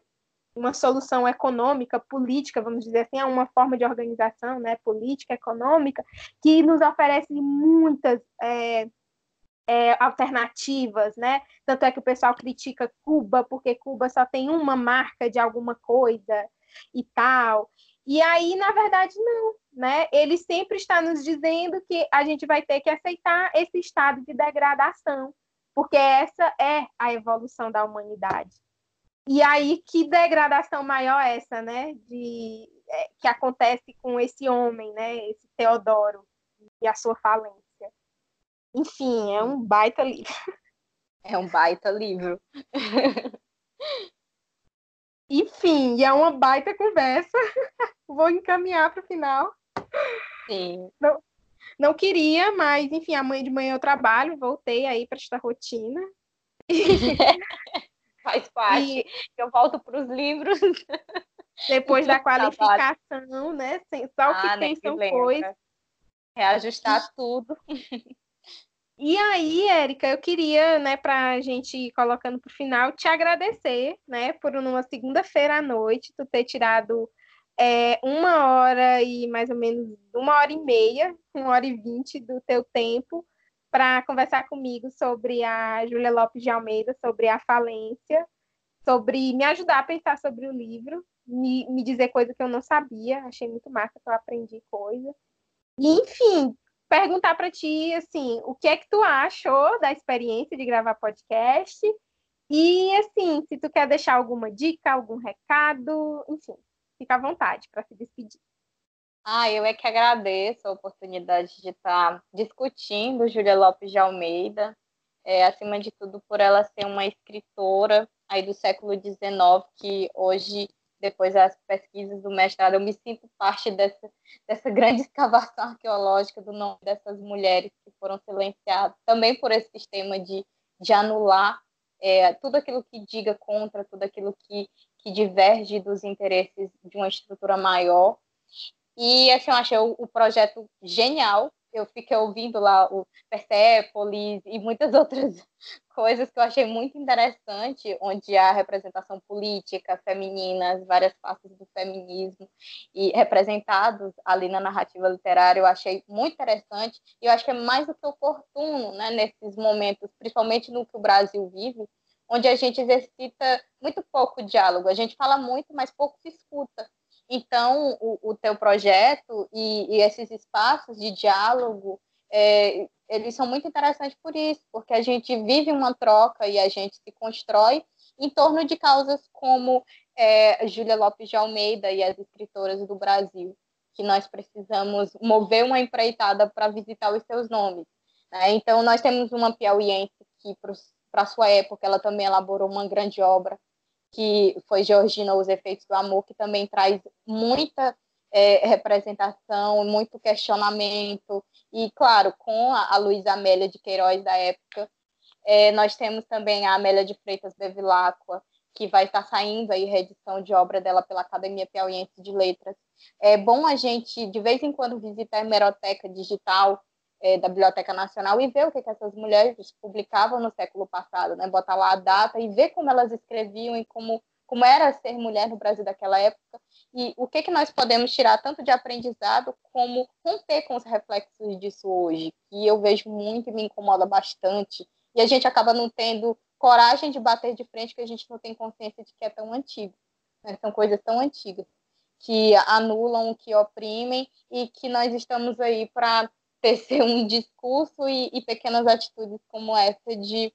uma solução econômica, política, vamos dizer assim, é uma forma de organização né, política, econômica, que nos oferece muitas é, é, alternativas, né? Tanto é que o pessoal critica Cuba, porque Cuba só tem uma marca de alguma coisa e tal. E aí, na verdade, não, né? Ele sempre está nos dizendo que a gente vai ter que aceitar esse estado de degradação, porque essa é a evolução da humanidade. E aí, que degradação maior é essa, né? De, é, que acontece com esse homem, né? Esse Teodoro e a sua falência. Enfim, é um baita livro. [laughs] É um baita livro. [laughs] Enfim, é uma baita conversa. [laughs] Vou encaminhar para o final. Sim. Não, não queria, mas enfim, amanhã de manhã eu trabalho, voltei aí para esta rotina. faz parte. E eu volto para os livros. Depois da qualificação, né? Só o que ah, tem são coisas. Reajustar e... tudo. E aí, Érica, eu queria, né, para a gente ir colocando para o final, te agradecer, né, por numa segunda-feira à noite, tu ter tirado é, uma hora e mais ou menos uma hora e meia, uma hora e vinte do teu tempo para conversar comigo sobre a Júlia Lopes de Almeida, sobre a falência, sobre me ajudar a pensar sobre o livro, me, me dizer coisa que eu não sabia, achei muito massa que eu aprendi coisa. E, enfim, perguntar para ti, assim, o que é que tu achou da experiência de gravar podcast? E, assim, se tu quer deixar alguma dica, algum recado, enfim, fica à vontade para se despedir. Ah, eu é que agradeço a oportunidade de estar discutindo Júlia Lopes de Almeida, é, acima de tudo por ela ser uma escritora aí do século XIX, que hoje depois das pesquisas do mestrado, eu me sinto parte dessa, dessa grande [laughs] escavação arqueológica do nome dessas mulheres que foram silenciadas, também por esse sistema de, de anular é, tudo aquilo que diga contra, tudo aquilo que, que diverge dos interesses de uma estrutura maior. E assim, eu achei o, o projeto genial, eu fiquei ouvindo lá o Persepolis e muitas [laughs] outras coisas que eu achei muito interessante, onde há representação política feminina, as várias faces do feminismo e representados ali na narrativa literária, eu achei muito interessante e eu acho que é mais do que oportuno, né, nesses momentos, principalmente no que o Brasil vive, onde a gente exercita muito pouco diálogo, a gente fala muito, mas pouco se escuta. Então, o, o teu projeto e, e, esses espaços de diálogo, é, eles são muito interessantes por isso, porque a gente vive uma troca e a gente se constrói em torno de causas como é, Júlia Lopes de Almeida e as escritoras do Brasil, que nós precisamos mover uma empreitada para visitar os seus nomes. Né? Então, nós temos uma piauiense que, para sua época, ela também elaborou uma grande obra, que foi Georgina Os Efeitos do Amor, que também traz muita é, representação, muito questionamento, e claro, com a, a Luísa Amélia de Queiroz da época, é, nós temos também a Amélia de Freitas Bevilacqua, que vai estar saindo aí reedição de obra dela pela Academia Piauiense de Letras. É bom a gente, de vez em quando, visitar a hemeroteca digital é, da Biblioteca Nacional e ver o que, que essas mulheres publicavam no século passado, né? Botar lá a data e ver como elas escreviam e como, como era ser mulher no Brasil daquela época e o que, que nós podemos tirar tanto de aprendizado como romper com os reflexos disso hoje, que eu vejo muito e me incomoda bastante. E a gente acaba não tendo coragem de bater de frente que a gente não tem consciência de que é tão antigo. Né? São coisas tão antigas que anulam, que oprimem e que nós estamos aí para tecer um discurso e, e pequenas atitudes como essa de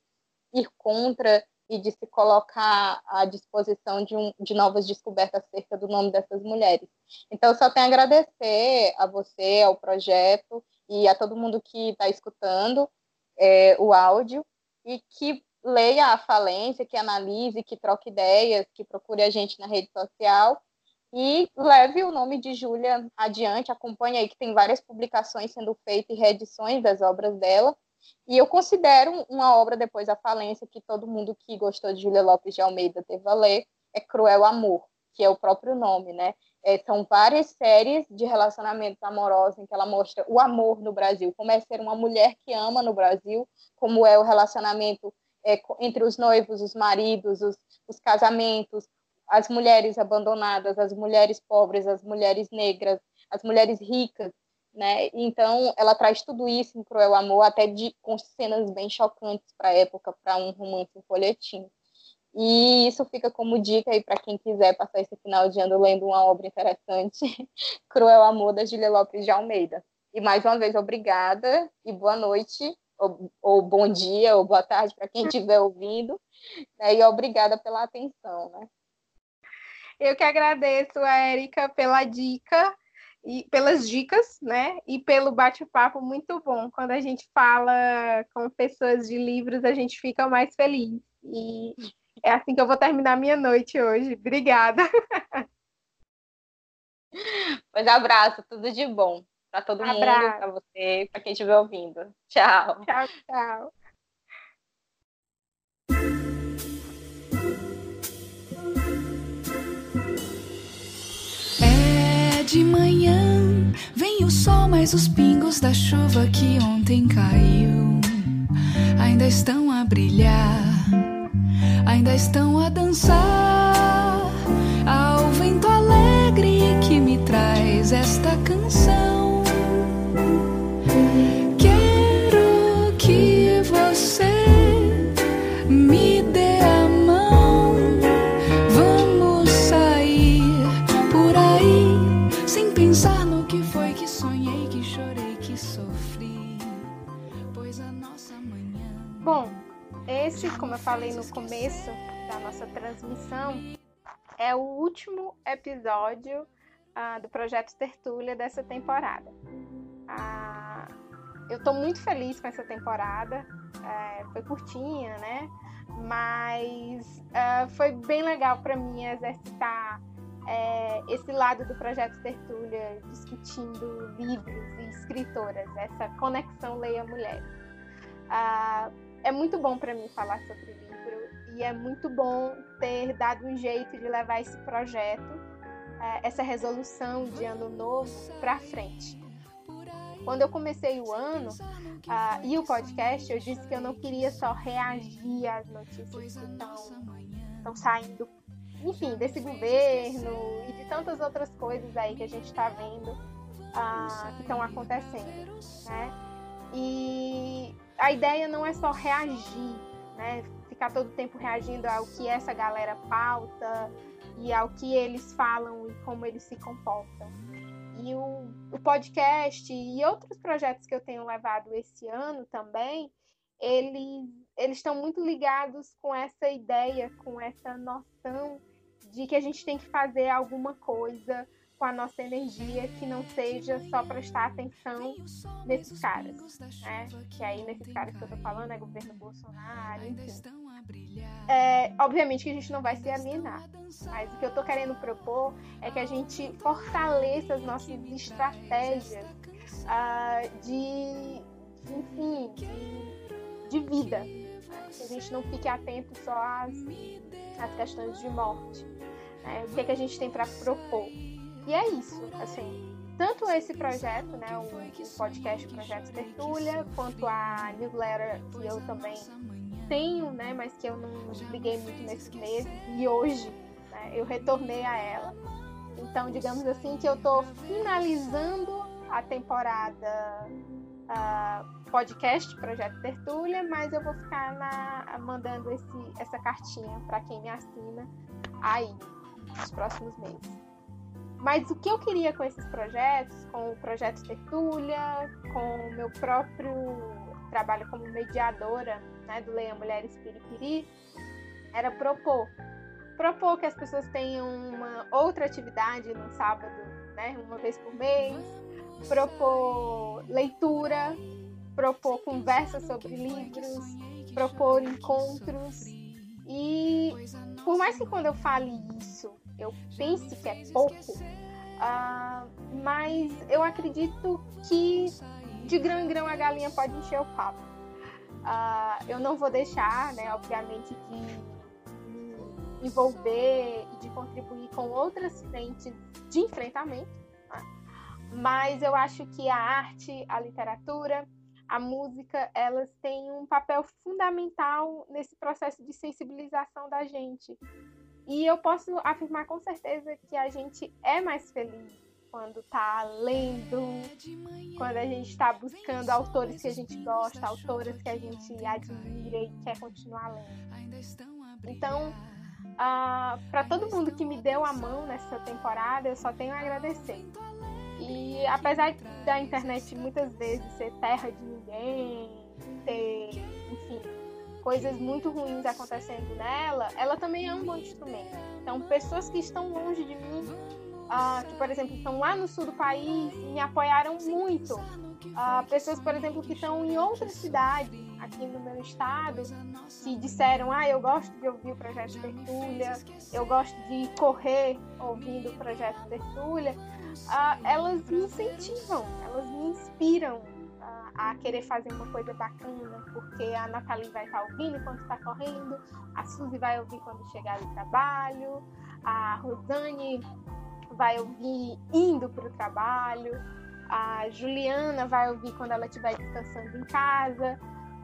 ir contra e de se colocar à disposição de, um, de novas descobertas acerca do nome dessas mulheres. Então, só tenho a agradecer a você, ao projeto e a todo mundo que está escutando é, o áudio e que leia a falência, que analise, que troque ideias, que procure a gente na rede social e leve o nome de Júlia adiante, acompanhe aí que tem várias publicações sendo feitas e reedições das obras dela. E eu considero uma obra depois da falência que todo mundo que gostou de Júlia Lopes de Almeida deve ler, é Cruel Amor, que é o próprio nome, né? É, são várias séries de relacionamentos amorosos em que ela mostra o amor no Brasil, como é ser uma mulher que ama no Brasil, como é o relacionamento é, entre os noivos, os maridos, os, os casamentos, as mulheres abandonadas, as mulheres pobres, as mulheres negras, as mulheres ricas, né? Então, ela traz tudo isso em Cruel Amor, até de, com cenas bem chocantes para a época, para um romance em folhetim. E isso fica como dica aí para quem quiser passar esse final de ano lendo uma obra interessante, [laughs] Cruel Amor, da Julia Lopes de Almeida. E mais uma vez, obrigada e boa noite, ou, ou bom dia, ou boa tarde para quem estiver ouvindo, né? e obrigada pela atenção. Né? Eu que agradeço a Érica pela dica e pelas dicas, né? E pelo bate-papo muito bom. Quando a gente fala com pessoas de livros, a gente fica mais feliz. E é assim que eu vou terminar minha noite hoje. Obrigada. [laughs] Pois abraço, tudo de bom para todo abraço. mundo, para você, para quem estiver ouvindo. Tchau. Tchau, tchau. De manhã. Vem o sol, mas os pingos da chuva que ontem caiu ainda estão a brilhar, ainda estão a dançar como eu falei no começo da nossa transmissão, é o último episódio uh, do projeto Tertúlia dessa temporada. Uh, eu estou muito feliz com essa temporada. É, foi curtinha, né? Mas uh, foi bem legal para mim exercitar é, esse lado do projeto Tertúlia, discutindo livros e escritoras, essa conexão Leia Mulher. Uh, é muito bom para mim falar sobre livro e é muito bom ter dado um jeito de levar esse projeto, uh, essa resolução de ano novo para frente. Quando eu comecei o ano e o podcast, eu disse que eu não queria só reagir às notícias que estão saindo, enfim, desse governo e de tantas outras coisas aí que a gente está vendo uh, que estão acontecendo, né? E a ideia não é só reagir, né? Ficar todo tempo reagindo ao que essa galera pauta e ao que eles falam e como eles se comportam e o, o podcast e outros projetos que eu tenho levado esse ano também, eles eles estão muito ligados com essa ideia, com essa noção de que a gente tem que fazer alguma coisa com a nossa energia que não seja só prestar atenção nesses caras, né? Que aí nesses caras que eu tô falando é governo Bolsonaro, enfim. É, obviamente que a gente não vai se alienar, mas o que eu tô querendo propor é que a gente fortaleça as nossas estratégias uh, de, enfim, de, de vida. Né? Que a gente não fique atento só às, às questões de morte. Né? O que, é que a gente tem para propor? E é isso, assim, tanto esse projeto, né, o, o podcast o Projeto Tertúlia, quanto a newsletter que eu também tenho, né, mas que eu não liguei muito nesses meses, e hoje né, eu retornei a ela. Então, digamos assim, que eu estou finalizando a temporada uh, podcast Projeto Tertúlia, mas eu vou ficar na, mandando esse, essa cartinha para quem me assina aí nos próximos meses. Mas o que eu queria com esses projetos, com o projeto Tertúlia, com o meu próprio trabalho como mediadora né, do Leia Mulheres Piripiri, era propor. Propor que as pessoas tenham uma outra atividade no sábado, né, uma vez por mês, propor leitura, propor conversas sobre livros, propor encontros. E por mais que quando eu fale isso, eu pense que é pouco, uh, mas eu acredito que de grão em grão a galinha pode encher o papo. Uh, eu não vou deixar, né, obviamente, de envolver e de contribuir com outras frentes de enfrentamento, né? mas eu acho que a arte, a literatura, a música, elas têm um papel fundamental nesse processo de sensibilização da gente. E eu posso afirmar com certeza que a gente é mais feliz quando tá lendo, quando a gente está buscando autores que a gente gosta, autoras que a gente admira e quer continuar lendo. Então, uh, para todo mundo que me deu a mão nessa temporada, eu só tenho a agradecer. E apesar da internet muitas vezes ser terra de ninguém, ter, enfim, coisas muito ruins acontecendo nela, ela também é um bom instrumento. Então, pessoas que estão longe de mim, uh, que, por exemplo, estão lá no sul do país, me apoiaram muito. Uh, pessoas, por exemplo, que estão em outra cidade, aqui no meu estado, que disseram: Ah, eu gosto de ouvir o projeto Tertúlia, eu gosto de correr ouvindo o projeto Tertúlia. Uh, elas me incentivam, elas me inspiram a querer fazer uma coisa bacana, porque a Nathalie vai estar ouvindo enquanto está correndo, a Suzy vai ouvir quando chegar do trabalho, a Rosane vai ouvir indo para o trabalho, a Juliana vai ouvir quando ela estiver descansando em casa,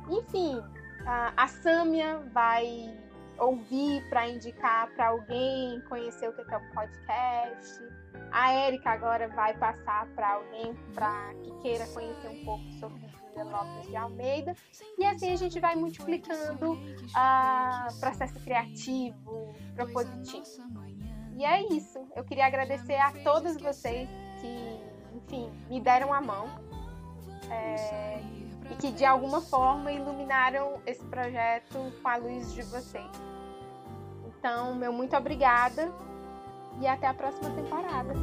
enfim, a, a Sâmia vai ouvir para indicar para alguém conhecer o que é um podcast. A Érica agora vai passar para alguém para que queira conhecer um pouco sobre Júlia Lopes de Almeida. E assim a gente vai multiplicando o uh, processo criativo, propositivo. E é isso. Eu queria agradecer a todos vocês que, enfim, me deram a mão. É, e que de alguma forma iluminaram esse projeto com a luz de vocês. Então, meu muito obrigada e até a próxima temporada.